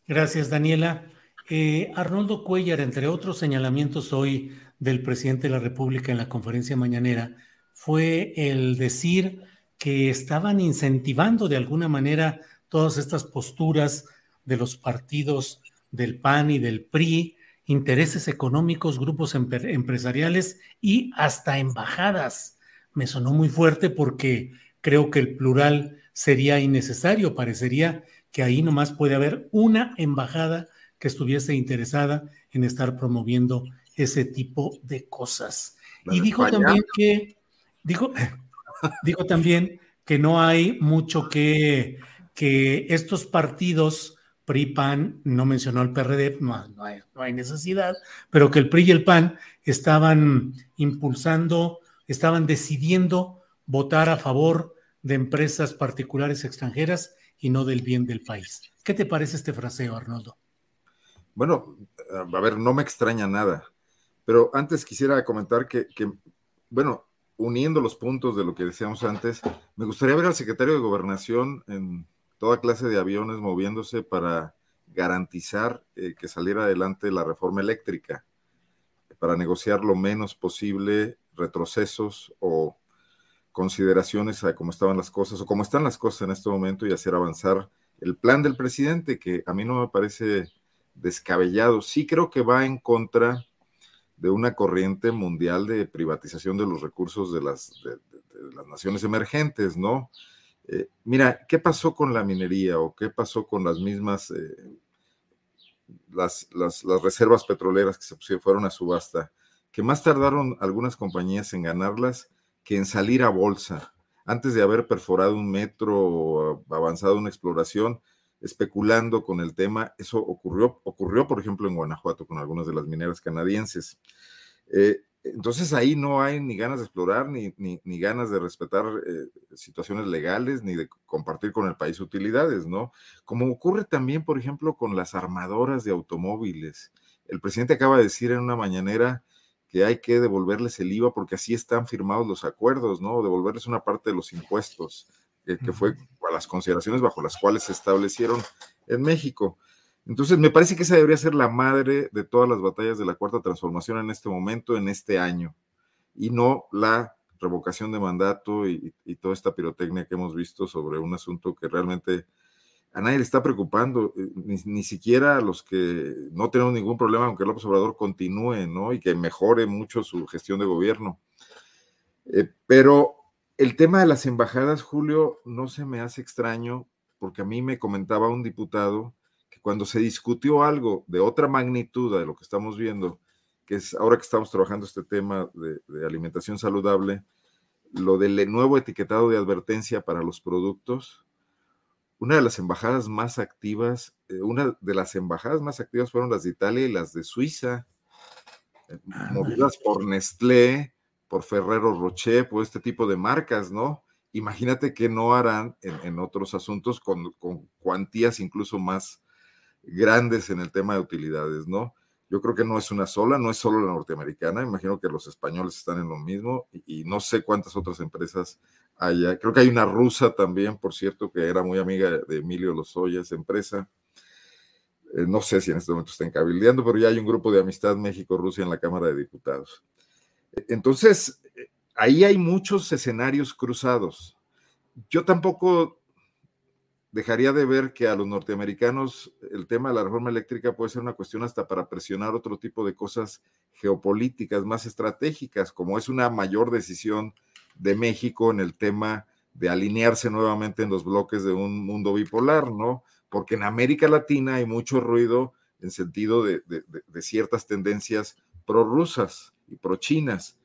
Gracias, Daniela. Eh, Arnoldo Cuellar, entre otros señalamientos hoy del presidente de la República en la conferencia mañanera, fue el decir que estaban incentivando de alguna manera todas estas posturas de los partidos del PAN y del PRI, intereses económicos, grupos empresariales y hasta embajadas. Me sonó muy fuerte porque creo que el plural sería innecesario. Parecería que ahí nomás puede haber una embajada que estuviese interesada en estar promoviendo ese tipo de cosas. y dijo también que, dijo, dijo también que no hay mucho que, que estos partidos PRI, PAN, no mencionó al PRD, no, hay, necesidad, pero que el PRI y el PAN estaban impulsando, estaban decidiendo votar a favor de empresas particulares extranjeras y no del bien del país. ¿Qué te parece este fraseo, Arnoldo? Bueno, a ver, no me extraña nada, pero antes quisiera comentar que, que bueno, uniendo los puntos de lo que decíamos antes, me gustaría ver al secretario de Gobernación en toda clase de aviones moviéndose para garantizar eh, que saliera adelante la reforma eléctrica, para negociar lo menos posible retrocesos o consideraciones a cómo estaban las cosas o cómo están las cosas en este momento y hacer avanzar el plan del presidente, que a mí no me parece descabellado. Sí creo que va en contra de una corriente mundial de privatización de los recursos de las, de, las naciones emergentes, ¿no? Eh, mira, ¿qué pasó con la minería o qué pasó con las mismas, eh, las, las, las, reservas petroleras que se fueron a subasta? Que más tardaron algunas compañías en ganarlas que en salir a bolsa. Antes de haber perforado un metro o avanzado una exploración, especulando con el tema, eso ocurrió, ocurrió por ejemplo, en Guanajuato con algunas de las mineras canadienses. Eh, entonces ahí no hay ni ganas de explorar, ni, ni, ganas de respetar eh, situaciones legales, ni de compartir con el país utilidades, ¿no? Como ocurre también, por ejemplo, con las armadoras de automóviles. El presidente acaba de decir en una mañanera que hay que devolverles el IVA porque así están firmados los acuerdos, ¿no? Devolverles una parte de los impuestos, eh, que fue a las consideraciones bajo las cuales se establecieron en México. Entonces, me parece que esa debería ser la madre de todas las batallas de la cuarta transformación en este momento, en este año, y no la revocación de mandato y, y toda esta pirotecnia que hemos visto sobre un asunto que realmente a nadie le está preocupando, eh, ni, siquiera a los que no tenemos ningún problema, aunque López Obrador continúe, ¿no? Y que mejore mucho su gestión de gobierno. Eh, pero el tema de las embajadas, Julio, no se me hace extraño, porque a mí me comentaba un diputado que cuando se discutió algo de otra magnitud de lo que estamos viendo, que es ahora que estamos trabajando este tema de, de alimentación saludable, lo del nuevo etiquetado de advertencia para los productos, una de las embajadas más activas, eh, una de las embajadas más activas fueron las de Italia y las de Suiza, eh, movidas por Nestlé, por Ferrero Rocher, por este tipo de marcas, ¿no? Imagínate que no harán en, otros asuntos con, con, cuantías incluso más grandes en el tema de utilidades, ¿no? Yo creo que no es una sola, no es solo la norteamericana, imagino que los españoles están en lo mismo y, y no sé cuántas otras empresas Creo que hay una rusa también, por cierto, que era muy amiga de Emilio Lozoya, esa empresa. Eh, no sé si en este momento están cabildeando, pero ya hay un grupo de amistad México-Rusia en la Cámara de Diputados. Entonces, ahí hay muchos escenarios cruzados. Yo tampoco dejaría de ver que a los norteamericanos el tema de la reforma eléctrica puede ser una cuestión hasta para presionar otro tipo de cosas geopolíticas más estratégicas, como es una mayor decisión de México en el tema de alinearse nuevamente en los bloques de un mundo bipolar, ¿no? Porque en América Latina hay mucho ruido en sentido de, ciertas tendencias prorrusas y pro-chinas.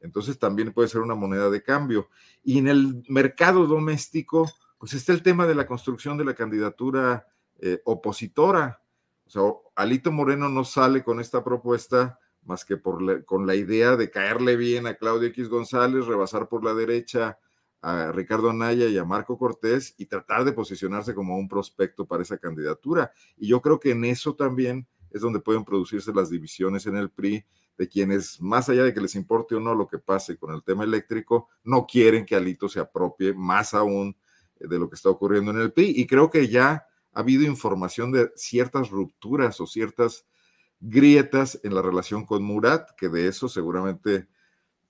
Entonces también puede ser una moneda de cambio. Y en el mercado doméstico, pues está el tema de la construcción de la candidatura eh, opositora. O sea, Alito Moreno no sale con esta propuesta más que por con la idea de caerle bien a Claudio X González, rebasar por la derecha a Ricardo Anaya y a Marco Cortés y tratar de posicionarse como un prospecto para esa candidatura. Y yo creo que en eso también es donde pueden producirse las divisiones en el PRI de quienes, más allá de que les importe o no lo que pase con el tema eléctrico, no quieren que Alito se apropie más aún de lo que está ocurriendo en el PRI. Y creo que ya ha habido información de ciertas rupturas o ciertas grietas en la relación con Murat, que de eso seguramente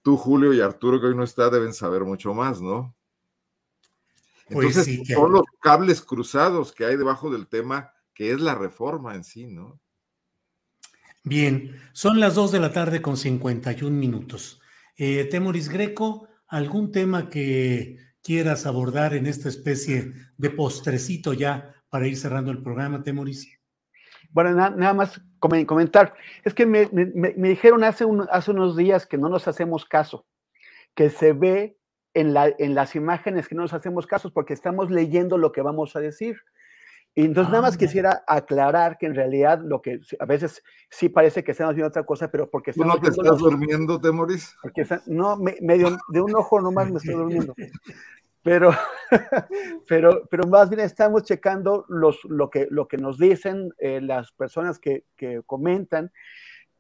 tú, Julio y Arturo, que hoy no está, deben saber mucho más, ¿no? Pues Entonces, son los cables cruzados que hay debajo del tema, que es la reforma en sí, ¿no? Bien, son las dos de la tarde con 51 minutos. Eh, Temoris Greco, ¿algún tema que quieras abordar en esta especie de postrecito ya para ir cerrando el programa, Temoris? Bueno, nada más comentar. Es que me, dijeron hace, hace unos días que no nos hacemos caso, que se ve en, la, en las imágenes que no nos hacemos caso porque estamos leyendo lo que vamos a decir. Y entonces nada más ah. quisiera aclarar que en realidad lo que a veces sí parece que estamos viendo otra cosa, pero porque ¿Tú no te estás durmiendo, Temoris? Porque no, medio de un ojo nomás me estoy durmiendo. pero, pero, pero más bien estamos checando los, lo, que, lo que nos dicen eh, las personas que, que, comentan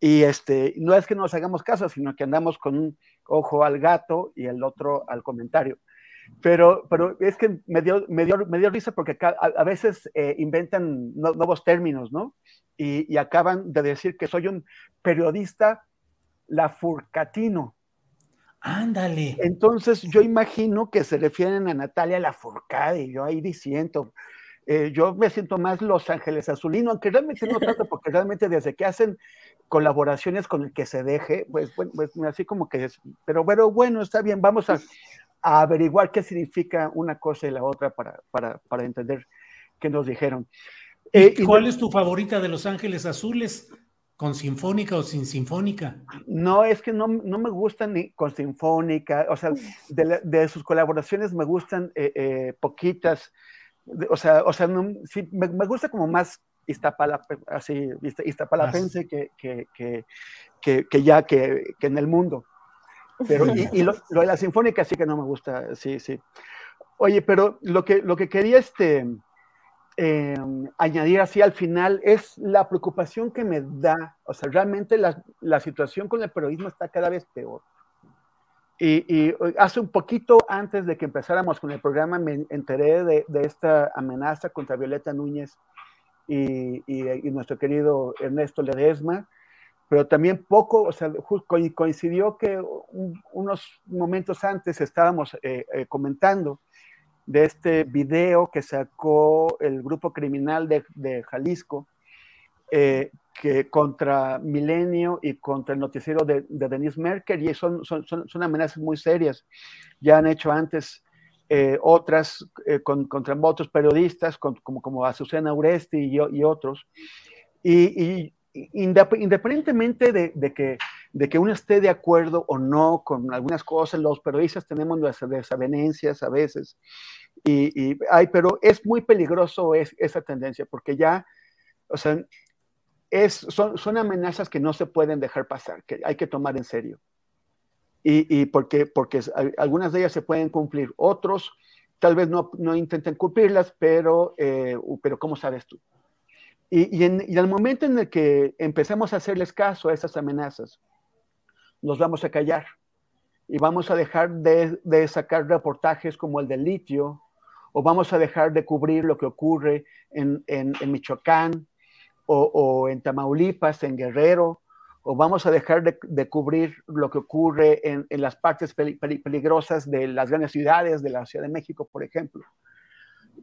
y este, no es que nos hagamos caso, sino que andamos con un ojo al gato y el otro al comentario. Pero, pero es que me dio, me dio, me dio risa porque a, veces eh, inventan nuevos términos, ¿no? Y, y, acaban de decir que soy un periodista lafurcatino. Ándale. Entonces yo imagino que se refieren a Natalia Lafourcade, y yo ahí diciendo, eh, yo me siento más Los Ángeles Azulino, aunque realmente no tanto, porque realmente desde que hacen colaboraciones con el que se deje, pues, bueno, pues así como que es, pero, pero bueno, está bien, vamos a, averiguar qué significa una cosa y la otra para, para, para entender qué nos dijeron. Eh, ¿Cuál es tu favorita de Los Ángeles Azules? ¿Con sinfónica o sin sinfónica? No, es que no, no me gustan ni con sinfónica, o sea, de, de sus colaboraciones me gustan eh, eh, poquitas, o sea, o sea sí, me, me, gusta como más así, Iztapalapense que, que, que, que, ya que, en el mundo. Pero, y, lo, de la sinfónica sí que no me gusta, sí, sí. Oye, pero lo que, lo que quería este, eh, añadir así al final es la preocupación que me da, o sea, realmente la, la situación con el periodismo está cada vez peor. Y, y, hace un poquito antes de que empezáramos con el programa me enteré de, de esta amenaza contra Violeta Núñez y, y, nuestro querido Ernesto Ledesma, pero también poco, o sea, coincidió que unos momentos antes estábamos eh, eh, comentando de este video que sacó el grupo criminal de, de Jalisco, eh, que contra Milenio y contra el noticiero de, de Denise Merkel, y son, son, son, amenazas muy serias. Ya han hecho antes eh, otras eh, con, contra otros periodistas, con, como, como Azucena Uresti y, y otros. Y, y independientemente de, de, que, de que uno esté de acuerdo o no con algunas cosas, los periodistas tenemos nuestras desavenencias a veces, y, y ay, pero es muy peligroso es, esa tendencia, porque ya, o sea, es, son, son amenazas que no se pueden dejar pasar, que hay que tomar en serio. Y, y porque, porque algunas de ellas se pueden cumplir, otros tal vez no, no intenten cumplirlas, pero, eh, pero ¿cómo sabes tú? Y, en, y el momento en el que empecemos a hacerles caso a esas amenazas, nos vamos a callar y vamos a dejar de, de, sacar reportajes como el del litio, o vamos a dejar de cubrir lo que ocurre en, Michoacán, o, en Tamaulipas, en Guerrero, o vamos a dejar de, de cubrir lo que ocurre en, las partes peligrosas de las grandes ciudades, de la Ciudad de México, por ejemplo.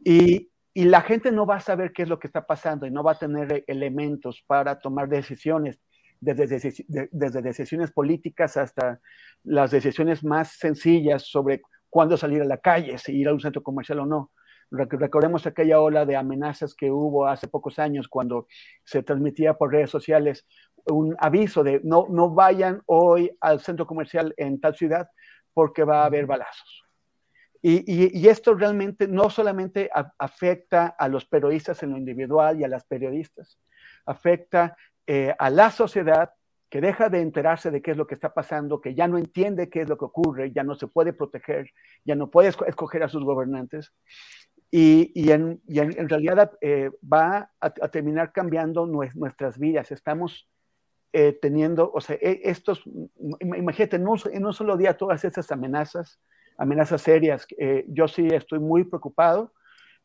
Y la gente no va a saber qué es lo que está pasando y no va a tener elementos para tomar decisiones, desde, desde, decisiones políticas hasta las decisiones más sencillas sobre cuándo salir a la calle, si ir a un centro comercial o no. Recordemos aquella ola de amenazas que hubo hace pocos años cuando se transmitía por redes sociales un aviso de no, no vayan hoy al centro comercial en tal ciudad porque va a haber balazos. Y, y, y, esto realmente no solamente a, afecta a los periodistas en lo individual y a las periodistas, afecta eh, a la sociedad que deja de enterarse de qué es lo que está pasando, que ya no entiende qué es lo que ocurre, ya no se puede proteger, ya no puede escoger a sus gobernantes. Y, y, en, en, realidad eh, va a, terminar cambiando nuestras vidas. Estamos eh, teniendo, o sea, e, estos, imagínate, un, en un solo día todas estas amenazas, amenazas serias. Yo sí estoy muy preocupado.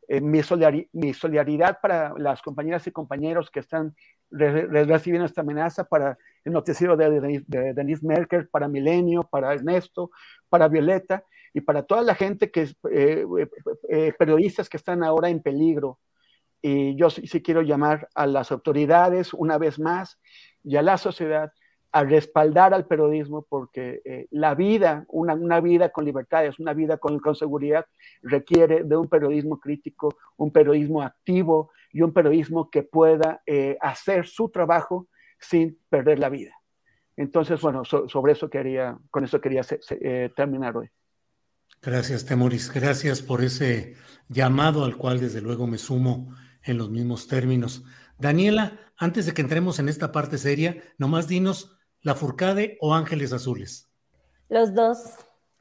Eh, mi, solidar mi, solidaridad para las compañeras y compañeros que están re recibiendo esta amenaza, para el noticiero de, de, de, Denise Merkel, para Milenio, para Ernesto, para Violeta y para toda la gente que eh, eh, periodistas que están ahora en peligro. Y yo sí, sí quiero llamar a las autoridades una vez más y a la sociedad a respaldar al periodismo porque eh, la vida, una, una, vida con libertades, una vida con, con, seguridad, requiere de un periodismo crítico, un periodismo activo y un periodismo que pueda eh, hacer su trabajo sin perder la vida. Entonces, bueno, so, sobre eso quería, con eso quería eh, terminar hoy. Gracias, Temoris. Gracias por ese llamado al cual desde luego me sumo en los mismos términos. Daniela, antes de que entremos en esta parte seria, nomás dinos ¿La Furcade o Ángeles Azules? Los dos.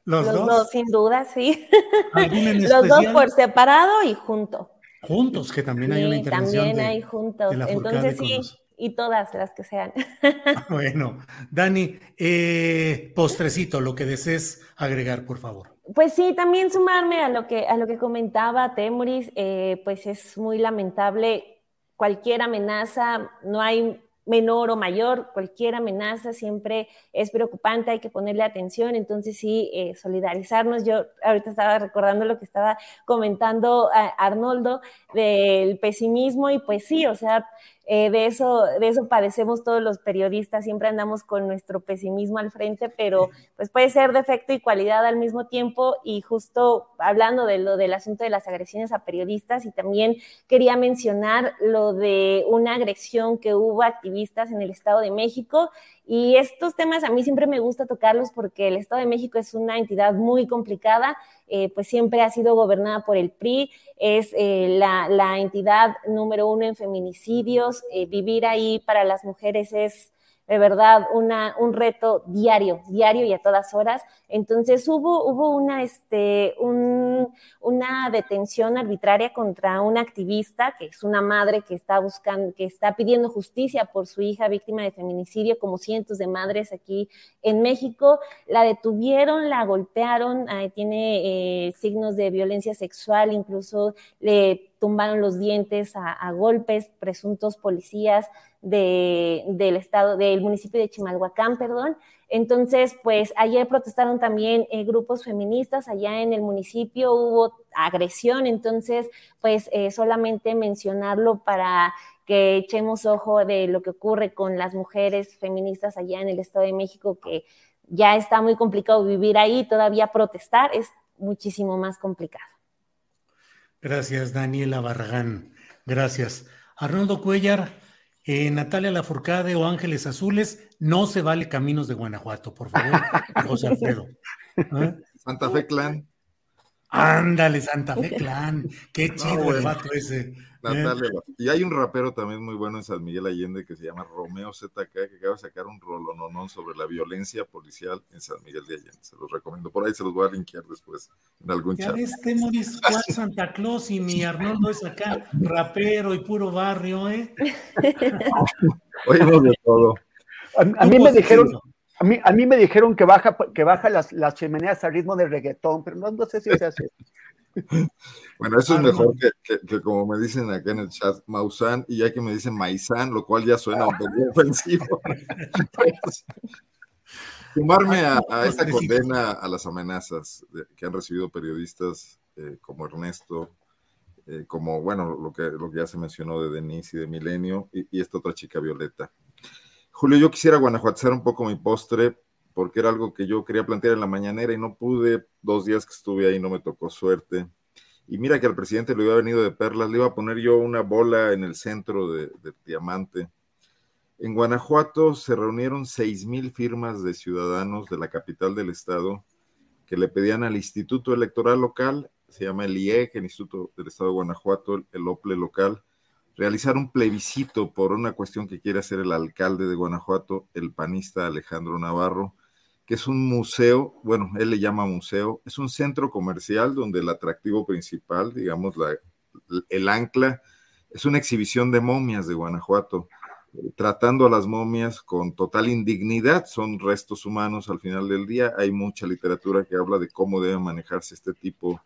Los, Los dos? dos, sin duda, sí. Los dos por separado y junto. Juntos, que también sí, hay una intervención. También de, hay juntos. Entonces sí, los... y todas las que sean. bueno, Dani, eh, postrecito, lo que desees agregar, por favor. Pues sí, también sumarme a lo que, a lo que comentaba Temuris, eh, pues es muy lamentable cualquier amenaza, no hay menor o mayor, cualquier amenaza siempre es preocupante, hay que ponerle atención, entonces sí, eh, solidarizarnos. Yo ahorita estaba recordando lo que estaba comentando Arnoldo del pesimismo y pues sí, o sea, eh, de, eso, de eso padecemos todos los periodistas, siempre andamos con nuestro pesimismo al frente, pero pues puede ser defecto y cualidad al mismo tiempo. Y justo hablando de lo del asunto de las agresiones a periodistas, y también quería mencionar lo de una agresión que hubo a activistas en el Estado de México y estos temas a mí siempre me gusta tocarlos porque el Estado de México es una entidad muy complicada, eh, pues siempre ha sido gobernada por el PRI, es eh, la, entidad número uno en feminicidios, eh, vivir ahí para las mujeres es de verdad una, un reto diario, diario y a todas horas. Entonces hubo, hubo una, este, una detención arbitraria contra una activista, que es una madre que está buscando, que está pidiendo justicia por su hija víctima de feminicidio, como cientos de madres aquí en México. La detuvieron, la golpearon, tiene eh, signos de violencia sexual, incluso le tumbaron los dientes a, golpes, presuntos policías del estado, del municipio de Chimalhuacán, perdón. Entonces, pues ayer protestaron también eh, grupos feministas, allá en el municipio hubo agresión, entonces, pues eh, solamente mencionarlo para que echemos ojo de lo que ocurre con las mujeres feministas allá en el Estado de México, que ya está muy complicado vivir ahí, todavía protestar es muchísimo más complicado. Gracias, Daniela Barragán. Gracias. Arnoldo Cuellar, eh, Natalia Lafourcade o Ángeles Azules, no se vale Caminos de Guanajuato, por favor, José Alfredo. ¿Eh? Santa Fe Clan. Ándale, Santa Fe Clan. Qué chido el vato ese. Natalia. Y hay un rapero también muy bueno en San Miguel Allende que se llama Romeo ZK, que acaba de sacar un rolononón sobre la violencia policial en San Miguel de Allende. Se los recomiendo. Por ahí se los voy a linkear después en algún ya chat. ves, Temoris, Juan Santa Claus y mi Arnoldo es acá, rapero y puro barrio, ¿eh? Oímos de todo. A, mí me dijeron, a mí, a mí me dijeron que baja, que baja las, las chimeneas al ritmo del reggaetón, pero no, no sé si se hace. Bueno, eso es mejor que, como me dicen acá en el chat, Maussan, y ya que me dicen Maizán, lo cual ya suena un poco ofensivo. sumarme a, esta condena a las amenazas que han recibido periodistas eh, como Ernesto, eh, como, bueno, lo que, lo que ya se mencionó de Denise y de Milenio, y, esta otra chica Violeta. Julio, yo quisiera guanajuatizar un poco mi postre porque era algo que yo quería plantear en la mañanera y no pude, dos días que estuve ahí no me tocó suerte. Y mira que al presidente le iba venido de perlas, le iba a poner yo una bola en el centro de, diamante. En Guanajuato se reunieron seis mil firmas de ciudadanos de la capital del estado que le pedían al Instituto Electoral Local, se llama el IEG, el Instituto del Estado de Guanajuato, el OPLE local, realizar un plebiscito por una cuestión que quiere hacer el alcalde de Guanajuato, el panista Alejandro Navarro, que es un museo, bueno, él le llama museo, es un centro comercial donde el atractivo principal, digamos, la, el ancla, es una exhibición de momias de Guanajuato, tratando a las momias con total indignidad, son restos humanos al final del día, hay mucha literatura que habla de cómo debe manejarse este tipo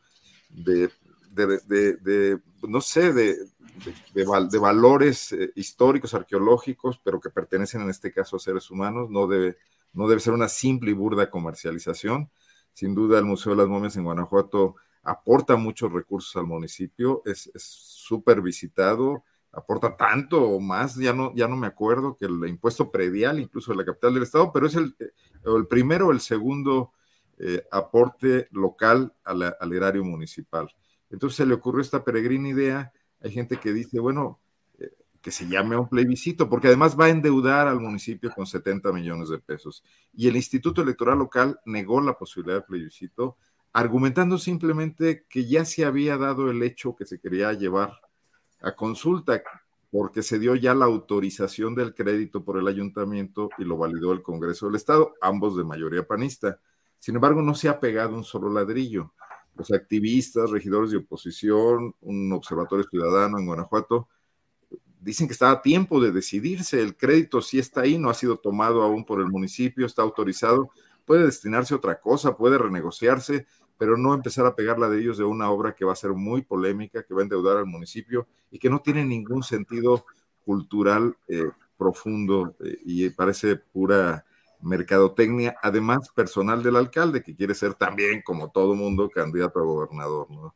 de, de, no sé, de, de, valores eh, históricos, arqueológicos, pero que pertenecen en este caso a seres humanos, no debe no debe ser una simple y burda comercialización. Sin duda, el Museo de las Momias en Guanajuato aporta muchos recursos al municipio, es súper visitado, aporta tanto o más, ya no, ya no me acuerdo, que el impuesto predial incluso de la capital del estado, pero es el, el primero o el segundo eh, aporte local al erario municipal. Entonces se le ocurrió esta peregrina idea, hay gente que dice, bueno, que se llame un plebiscito, porque además va a endeudar al municipio con 70 millones de pesos. Y el Instituto Electoral Local negó la posibilidad de plebiscito, argumentando simplemente que ya se había dado el hecho que se quería llevar a consulta, porque se dio ya la autorización del crédito por el ayuntamiento y lo validó el Congreso del Estado, ambos de mayoría panista. Sin embargo, no se ha pegado un solo ladrillo. Los activistas, regidores de oposición, un observatorio ciudadano en Guanajuato, dicen que está a tiempo de decidirse, el crédito sí está ahí, no ha sido tomado aún por el municipio, está autorizado, puede destinarse a otra cosa, puede renegociarse, pero no empezar a pegarla de ellos de una obra que va a ser muy polémica, que va a endeudar al municipio y que no tiene ningún sentido cultural eh, profundo eh, y parece pura mercadotecnia, además personal del alcalde, que quiere ser también, como todo mundo, candidato a gobernador. ¿no?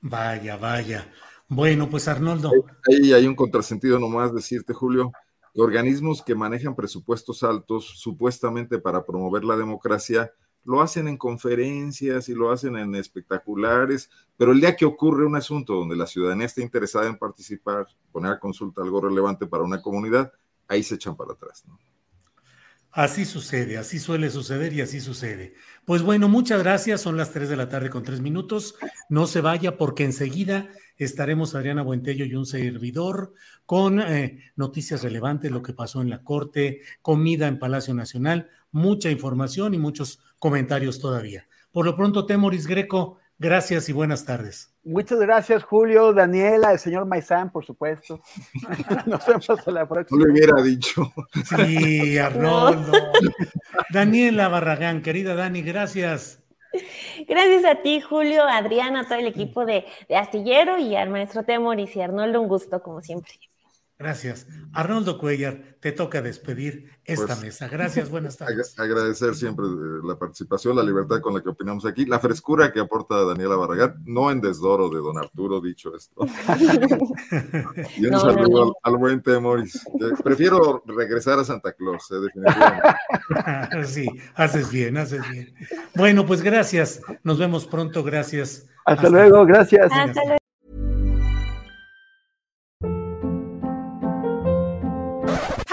Vaya, vaya. Bueno, pues Arnoldo. Ahí hay un contrasentido nomás decirte, Julio, organismos que manejan presupuestos altos supuestamente para promover la democracia, lo hacen en conferencias y lo hacen en espectaculares, pero el día que ocurre un asunto donde la ciudadanía está interesada en participar, poner a consulta algo relevante para una comunidad, ahí se echan para atrás. ¿no? Así sucede, así suele suceder y así sucede. Pues bueno, muchas gracias. Son las 3 de la tarde con 3 minutos. No se vaya porque enseguida estaremos Adriana Buentello y un servidor con eh, noticias relevantes, lo que pasó en la Corte, comida en Palacio Nacional, mucha información y muchos comentarios todavía. Por lo pronto, Temoris Greco, gracias y buenas tardes. Muchas gracias, Julio, Daniela, el señor Maizán, por supuesto. Nos vemos hasta la próxima. No le hubiera dicho. Sí, Arnoldo. Daniela Barragán, querida Dani, gracias. Gracias a ti, Julio, Adriana, a todo el equipo de, de Astillero y al maestro Temoris y Arnoldo, un gusto, como siempre. Gracias. Arnoldo Cuellar, te toca despedir esta Pues, mesa. Gracias, buenas tardes. Ag- Agradecer siempre eh, la participación, la libertad con la que opinamos aquí, la frescura que aporta Daniela Barragán, no en desdoro de don Arturo, dicho esto. y un No, saludo no, no. Al, al buen Temoris. Prefiero regresar a Santa Claus, eh, definitivamente. Sí, haces bien, haces bien. Bueno, pues gracias. Nos vemos pronto. Gracias. Hasta luego, gracias. Hasta luego.